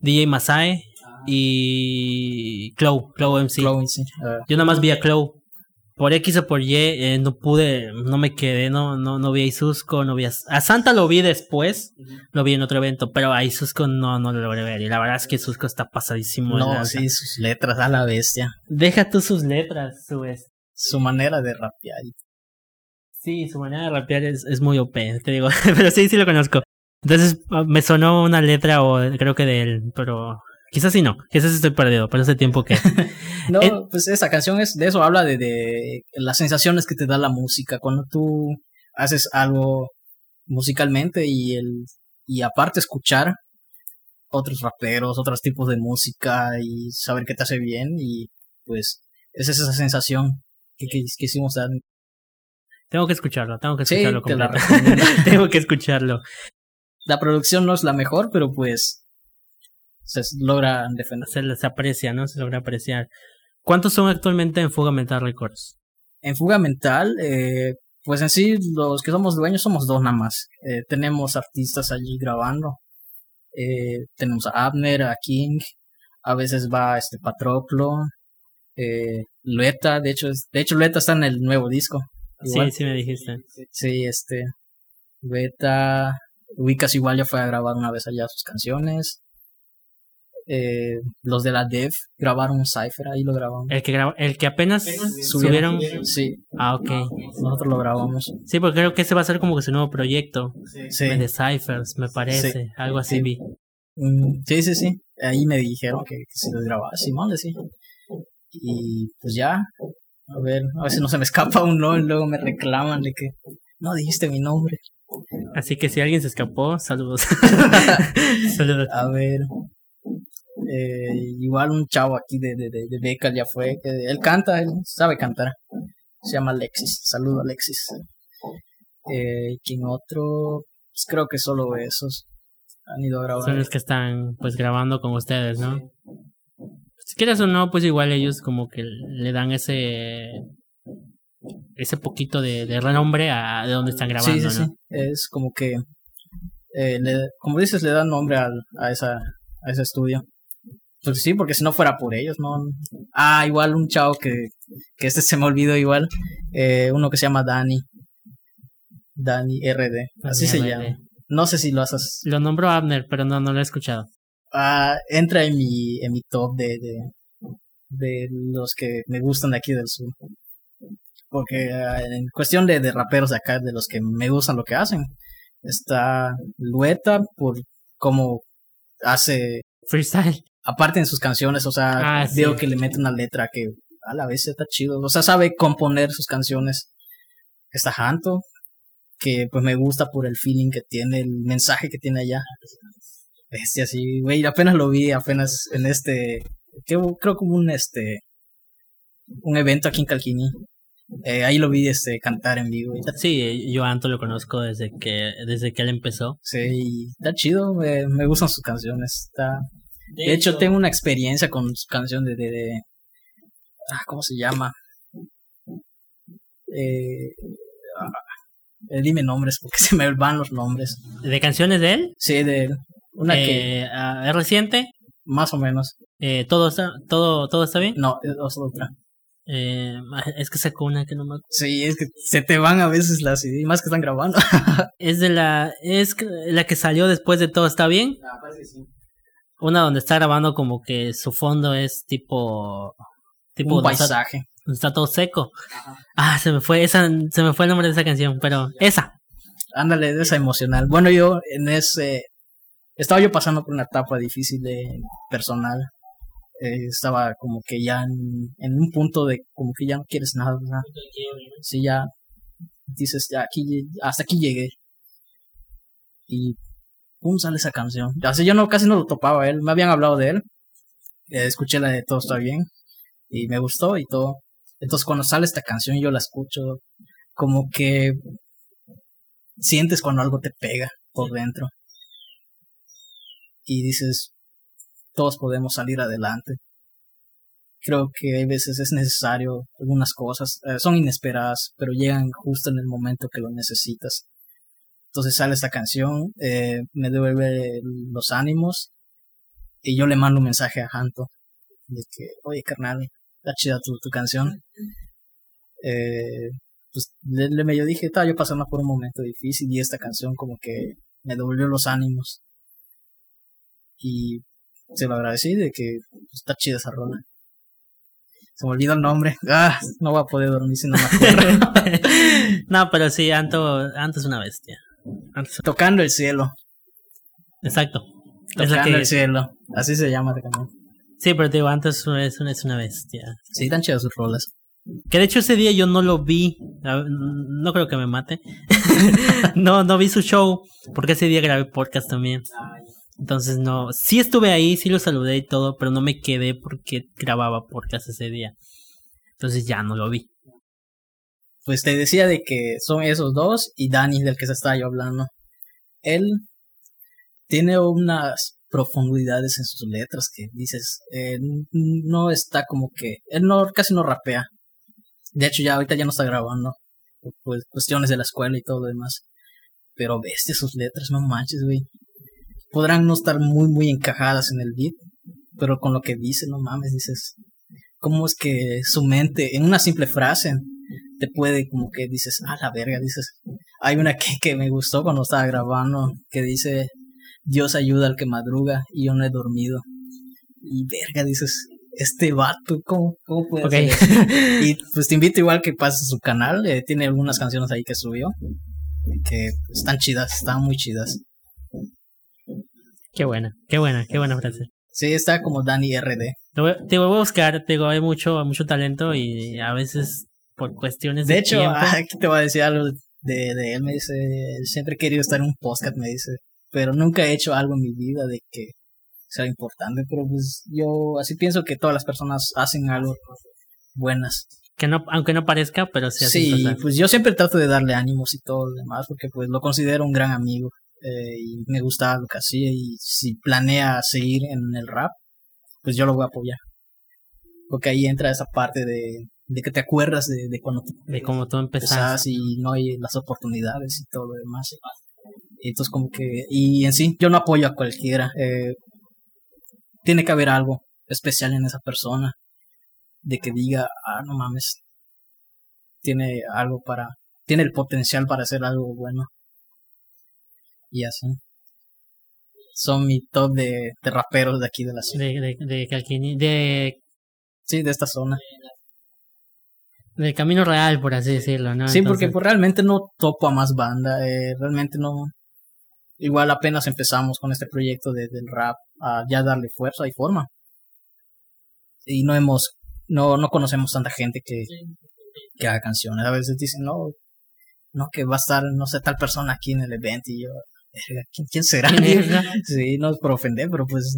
A: DJ Masai y Clow, Clow MC.
B: Sí. Ah,
A: Yo nada más vi a Clow, por X o por Y eh, no pude, no me quedé, no, no, no vi a Isusco, no vi a, a Santa lo vi después, lo vi en otro evento, pero a Isusco no, no lo logré ver. Y la verdad es que Isusco está pasadísimo. de
B: No, sí, sus letras a la bestia.
A: Deja tú sus letras, su es-
B: Su manera de rapear.
A: Sí, su manera de rapear es, es muy OP, te digo, *laughs* pero sí, sí lo conozco. Entonces ah, me sonó una letra o creo que de él, pero quizás sí no, quizás estoy perdido, pero hace tiempo que... *laughs*
B: No,
A: Eh,
B: pues esa canción es de eso, habla de, de las sensaciones que te da la música. Cuando tú haces algo musicalmente y el y aparte escuchar otros raperos, otros tipos de música y saber que te hace bien y pues esa es esa sensación que, que quisimos dar.
A: Tengo que escucharlo, tengo que escucharlo completo. *laughs* tengo que escucharlo.
B: La producción no es la mejor, pero pues se logra defender.
A: Se les aprecia, ¿no? Se logra apreciar. ¿Cuántos son actualmente en Fuga Mental Records?
B: En Fuga Mental, eh, pues en sí los que somos dueños somos dos nada más. Eh, tenemos artistas allí grabando. Eh, tenemos a Abner, a King, a veces va este Patroclo, eh, Lueta, de hecho, de hecho Lueta está en el nuevo disco. Igual.
A: Sí, sí me dijiste.
B: Sí, este, Lueta, Ubicas igual ya fue a grabar una vez allá sus canciones. Eh, los de la Dev grabaron un cipher, ahí lo grabamos.
A: El que graba- el que apenas subieron.
B: Sí,
A: Ah, ok.
B: nosotros lo grabamos.
A: Sí, porque creo que ese va a ser como que su nuevo proyecto.
B: Sí.
A: De Cyphers, me parece.
B: Sí.
A: Algo así
B: Sí.
A: vi.
B: Mm, Sí, sí, sí. Ahí me dijeron que, que si lo grababa. Simón, sí. Y pues ya. A ver, a veces no se me escapa un y luego me reclaman de que no dijiste mi nombre.
A: Así que si alguien se escapó, saludos. *laughs* saludos.
B: A ver. eh, igual un chavo aquí de, de, de, Becal ya fue. Que él canta, él sabe cantar. Se llama Alexis. Saludo Alexis. Eh, ¿Quién otro? Pues creo que solo esos han ido a grabar.
A: Son los que están pues grabando con ustedes, ¿no? Si quieres o no, pues igual ellos como que le dan ese ese poquito de, de renombre a de donde están grabando,
B: Sí, sí,
A: ¿no?
B: sí. Es como que, eh, le- como dices, le dan nombre al, a, esa, a ese estudio. Pues sí, porque si no fuera por ellos, ¿no? Ah, igual un chavo que, que este se me olvidó igual. eh, uno que se llama Dani. Dani RD. Así se
A: RD.
B: llama. No sé si lo haces.
A: Lo nombró Abner, pero no, no lo he escuchado.
B: Ah, entra en mi, en mi top de, de, de los que me gustan de aquí del sur. Porque ah, en cuestión de, de raperos de acá, de los que me gustan lo que hacen, está Lueta por cómo hace,
A: Freestyle.
B: aparte en sus canciones, o sea,
A: Ah, sí.
B: veo que le mete una letra que a la vez está chido, o sea, sabe componer sus canciones. Está Janto, que pues me gusta por el feeling que tiene, el mensaje que tiene allá. Bestia, sí, güey, apenas lo vi, apenas en este, hubo- creo como un este, un evento aquí en Calquini. Eh, ahí lo vi este cantar en vivo
A: Sí, yo a Anto lo conozco desde que desde que él empezó.
B: sí, está chido, me, me gustan sus canciones. Está, de hecho, tengo una experiencia con su canción de, de, de- ah, ¿cómo se llama? Eh, ah, eh, dime nombres porque *laughs* se me van los nombres.
A: ¿De canciones de él?
B: Sí, de una que
A: Eh, ah, ¿Es reciente?
B: más o menos.
A: Eh, ¿todo, está, todo, ¿Todo está bien?
B: No, es otra.
A: Eh, es que sacó una que no me acuerdo.
B: Sí, es que se te van a veces las ideas, más que están grabando. *laughs*
A: Es de la. Es que- la que salió después de Todo está bien. Una donde está grabando como que su fondo es tipo. Tipo
B: un
A: está,
B: paisaje.
A: donde está todo seco. Ah, se me fue. Esa, se me fue el nombre de esa canción, pero esa.
B: Ándale, de esa emocional. Bueno, yo en ese. Estaba yo pasando por una etapa difícil de personal. Eh, estaba como que ya en, en un punto de como que ya no quieres nada. ¿verdad? Sí, ya dices, ya aquí, hasta aquí llegué. Y pum, sale esa canción. Así yo no, casi no lo topaba él. Me habían hablado de él. Eh, escuché la de Todo está bien. Y me gustó y todo. Entonces cuando sale esta canción yo la escucho como que sientes cuando algo te pega por dentro. Y dices, todos podemos salir adelante. Creo que hay veces es necesario algunas cosas, eh, son inesperadas, pero llegan justo en el momento que lo necesitas. Entonces sale esta canción, eh, me devuelve los ánimos y yo le mando un mensaje a Janto de que, oye carnal, está chida tu, tu canción. eh, pues le, le medio dije, estaba yo pasando por un momento difícil y esta canción como que me devolvió los ánimos. Y se lo agradecí de que está chida esa rola. Se me olvidó el nombre. Ah, no voy a poder dormir si no me *laughs*
A: no, pero sí, Anto, Anto es una bestia. Anto
B: Tocando el cielo.
A: Exacto.
B: Tocando
A: que-
B: el cielo. Así se llama la canción.
A: Sí, pero te digo, Anto es una, es una, es una bestia.
B: Sí, están chidas sus rolas.
A: Que de hecho ese día yo no lo vi. No creo que me mate. *laughs* no, no vi su show. Porque ese día grabé podcast también. Entonces no. Sí estuve ahí, sí lo saludé y todo, pero no me quedé porque grababa podcast ese día. Entonces ya no lo vi.
B: Pues te decía de que son esos dos y Dani del que se estaba yo hablando. Él tiene unas profundidades en sus letras que dices, eh, no está como que, él no, casi no rapea. De hecho ya ahorita ya no está grabando, por cuestiones de la escuela y todo lo demás. Pero bestia sus letras, no manches, güey. Podrán no estar muy, muy encajadas en el beat, pero con lo que dice, no mames, dices, ¿cómo es que su mente, en una simple frase, te puede como que dices, ah, la verga, dices. Hay una que, que me gustó cuando estaba grabando, que dice, Dios ayuda al que madruga y yo no he dormido. Y verga, dices, este vato, ¿cómo, cómo puede
A: Ok.
B: hacer eso? *laughs* Y pues te invito igual que pases su canal, eh, tiene algunas canciones ahí que subió, que están chidas, están muy chidas.
A: Qué buena, qué buena, qué buena frase.
B: Sí, está como Dani RD.
A: Te voy, te voy a buscar, te digo, hay mucho, mucho talento y a veces por cuestiones de,
B: De hecho,
A: tiempo. *laughs*
B: aquí te voy a decir algo de, de él. Me dice, siempre he querido estar en un podcast, me dice, pero nunca he hecho algo en mi vida de que sea importante. Pero pues yo así pienso que todas las personas hacen algo buenas.
A: que no, aunque no parezca, pero sí
B: Sí,
A: cosas.
B: pues yo siempre trato de darle ánimos y todo lo demás, porque pues lo considero un gran amigo eh, y me gusta lo que hacía y si planea seguir en el rap, pues yo lo voy a apoyar. Porque ahí entra esa parte de, de que te acuerdas de, de cuando
A: de cómo tú
B: y no hay las oportunidades y todo lo demás. Entonces como que, y en sí, yo no apoyo a cualquiera. eh, tiene que haber algo especial en esa persona de que diga, ah, no mames, tiene algo para, tiene el potencial para hacer algo bueno. Y así. Son mi top de, de raperos de aquí de la ciudad.
A: De, de, de, Calquini- de,
B: Sí, de esta zona.
A: del camino real, por así decirlo, ¿no?
B: Sí, porque pues, realmente no topo a más banda, eh, realmente no. Igual apenas empezamos con este proyecto de, del rap a ya darle fuerza y forma. Y no hemos, no, no conocemos tanta gente que, que haga canciones. A veces dicen, no, no, que va a estar, no sé, tal persona aquí en el evento y yo, "Verga, ¿quién, será? *laughs* Sí, no es por ofender, pero pues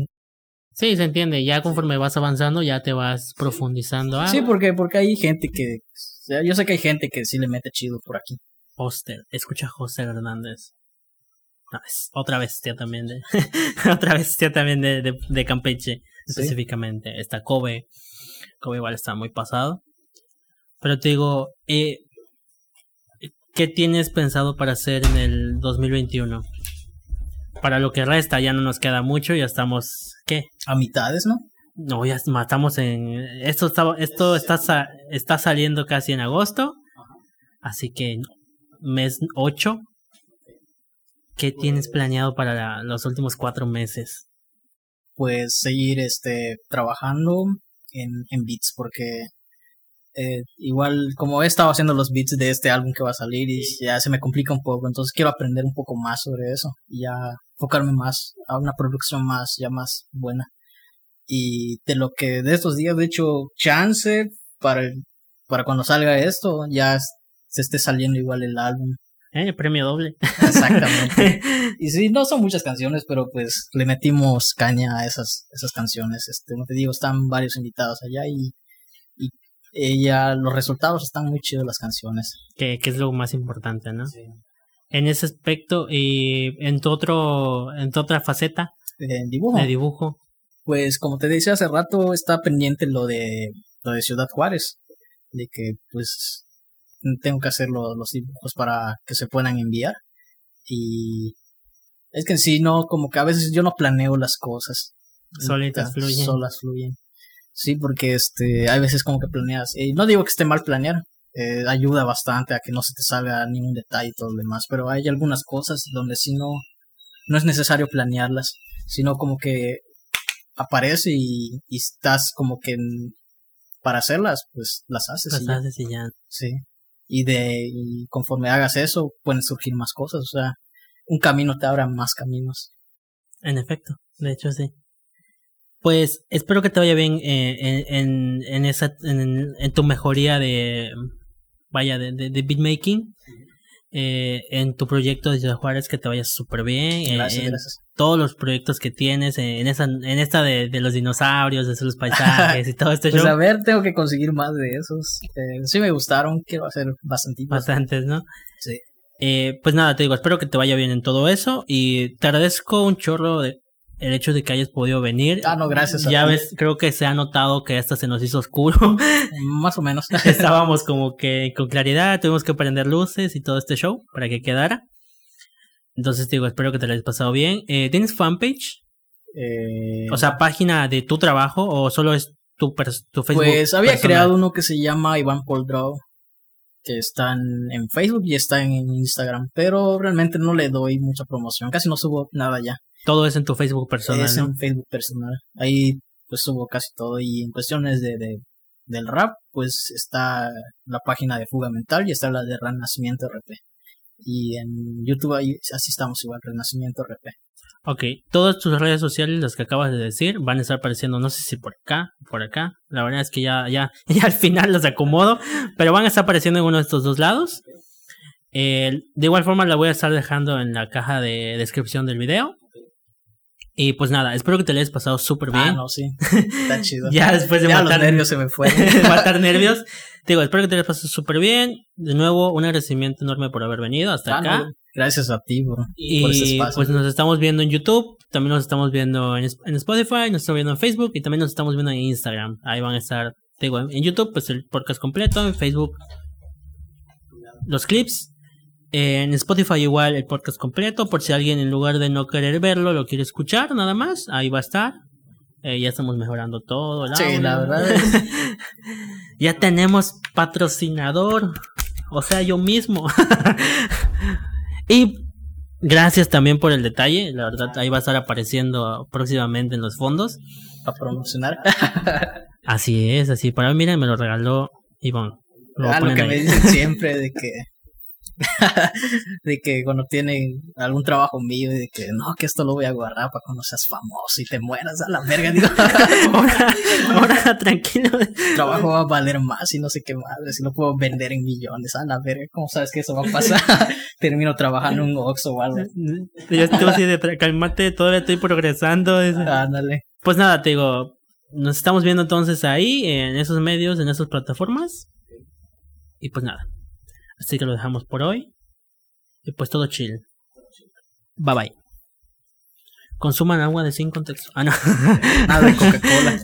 A: Sí, se entiende. Ya conforme vas avanzando, ya te vas profundizando. Ah,
B: sí, porque, porque hay gente que, o sea, yo sé que hay gente que sí le mete chido por aquí.
A: Hoster. Escucha a José Hernández. No, es otra bestia también de. *laughs* otra bestia también de, de, de Campeche,
B: Sí.
A: específicamente. Está Kobe. Kobe igual está muy pasado. Pero te digo, eh, ¿qué tienes pensado para hacer en el 2021? Para lo que resta, ya no nos queda mucho, ya estamos. ¿Qué?
B: A mitades, ¿no?
A: No, ya matamos en. Esto está, esto está, está saliendo casi en agosto. Así que mes 8. ¿Qué tienes planeado para la- los últimos cuatro meses?
B: pues seguir este trabajando en, en beats porque eh, igual como he estado haciendo los beats de este álbum que va a salir y ya se me complica un poco entonces quiero aprender un poco más sobre eso y ya enfocarme más a una producción más ya más buena y de lo que de estos días de hecho chance para el- para cuando salga esto ya se esté saliendo igual el álbum
A: ¿Eh? Premio doble.
B: exactamente *laughs* y sí, no son muchas canciones, pero pues le metimos caña a esas, esas canciones. Este, como te digo, están varios invitados allá y ella, los resultados están muy chidos las canciones.
A: que, que es lo más importante, ¿no? En ese aspecto, y en tu otro, en tu otra faceta
B: En dibujo,
A: de dibujo,
B: pues como te decía hace rato, está pendiente lo de, lo de Ciudad Juárez, de que pues tengo que hacer lo- los dibujos para que se puedan enviar. Y es que en sí, no, como que a veces yo no planeo las cosas.
A: Solitas fluyen.
B: Solas fluyen. Sí, porque este, hay veces como que planeas. Y no digo que esté mal planear, eh, ayuda bastante a que no se te salga ningún detalle y todo lo demás, pero hay algunas cosas donde si no, no es necesario planearlas, sino como que aparece y, y estás como que en- para hacerlas, pues las haces.
A: Las
B: y ya.
A: haces y ya.
B: Sí. Y de y conforme hagas eso, pueden surgir más cosas. O sea, un camino te abra más caminos.
A: En efecto, de hecho sí. Pues espero que te vaya bien eh, en, en, en esa en, en tu mejoría de vaya de, de, de beatmaking eh, en tu proyecto de Ciudad Juárez que te vaya súper bien eh,
B: Gracias,
A: en
B: gracias.
A: todos los proyectos que tienes eh, en esa en esta de, de los dinosaurios de los paisajes y todo este *laughs*
B: Pues
A: show
B: a ver, tengo que conseguir más de esos. Eh, sí me gustaron, quiero hacer bastante.
A: bastantes no
B: Sí.
A: Eh, pues nada, te digo, espero que te vaya bien en todo eso y te agradezco un chorro de el hecho de que hayas podido venir.
B: Ah, no, gracias a
A: Ya
B: ti.
A: ves, creo que se ha notado que esta se nos hizo oscuro. *laughs*
B: Más o menos. *laughs*
A: Estábamos como que con claridad, tuvimos que prender luces y todo este show para que quedara. Entonces te digo, espero que te lo hayas pasado bien. Eh, ¿Tienes fanpage?
B: Eh,
A: O sea, página de tu trabajo o solo es tu, Facebook?
B: pues había
A: personal?
B: creado uno que se llama Iván Paul Draw, que está en, en Facebook y está en Instagram, pero realmente no le doy mucha promoción, casi no subo nada ya.
A: Todo es en tu Facebook personal,
B: es
A: ¿no?
B: en Facebook personal. Ahí pues subo casi todo y en cuestiones de, de del rap pues está la página de Fuga Mental y está la de Renacimiento RP. Y en YouTube ahí así estamos igual, Renacimiento RP.
A: Ok, todas tus redes sociales, las que acabas de decir, van a estar apareciendo, no sé si por acá, por acá. La verdad es que ya, ya, *laughs* ya al final los acomodo, pero van a estar apareciendo en uno de estos dos lados. Eh, de igual forma, la voy a estar dejando en la caja de descripción del video. Y pues nada, espero que te lo hayas pasado súper bien.
B: Ah, no, sí. *laughs* Está chido.
A: Ya después de
B: Ya
A: matar
B: los nervios se me fueron. *laughs*
A: matar nervios. Te digo, espero que te lo hayas pasado súper bien. De nuevo, un agradecimiento enorme por haber venido hasta
B: Ah,
A: acá.
B: no, gracias a ti, bro. por ese
A: Y
B: espacio.
A: pues nos estamos viendo en YouTube, también nos estamos viendo en, en Spotify, nos estamos viendo en Facebook y también nos estamos viendo en Instagram. Ahí van a estar, te digo, en YouTube pues el podcast completo, en Facebook los clips, en Spotify igual el podcast completo, por si alguien en lugar de no querer verlo lo quiere escuchar, nada más, ahí va a estar. Eh, ya estamos mejorando todo. el
B: Sí, la verdad *laughs* es-
A: ya tenemos patrocinador. O sea, yo mismo. *laughs* y gracias también por el detalle. La verdad, ahí va a estar apareciendo próximamente en los fondos.
B: Para promocionar.
A: Así es, así. Para mí, miren, me lo regaló Iván. Lo
B: Ah, lo que
A: ahí.
B: me dicen siempre de que *laughs* *laughs* de que cuando tienen algún trabajo mío y de que no, que esto lo voy a guardar para cuando seas famoso y te mueras a la verga, digo, *laughs*
A: ahora, ahora, tranquilo.
B: el trabajo va a valer más y no sé qué más, si lo puedo vender en millones, a la verga, ¿cómo sabes que eso va a pasar? *laughs* Termino trabajando en un Oxxo o algo.
A: Yo estoy así de calmate, todavía estoy progresando.
B: Ándale.
A: Pues nada, te digo, nos estamos viendo entonces ahí, en esos medios, en esas plataformas. Y pues nada. Así que lo dejamos por hoy. Y pues todo chill. Bye bye. Consuman agua de sin contexto. Ah, no.
B: Nada *laughs* de Coca-Cola.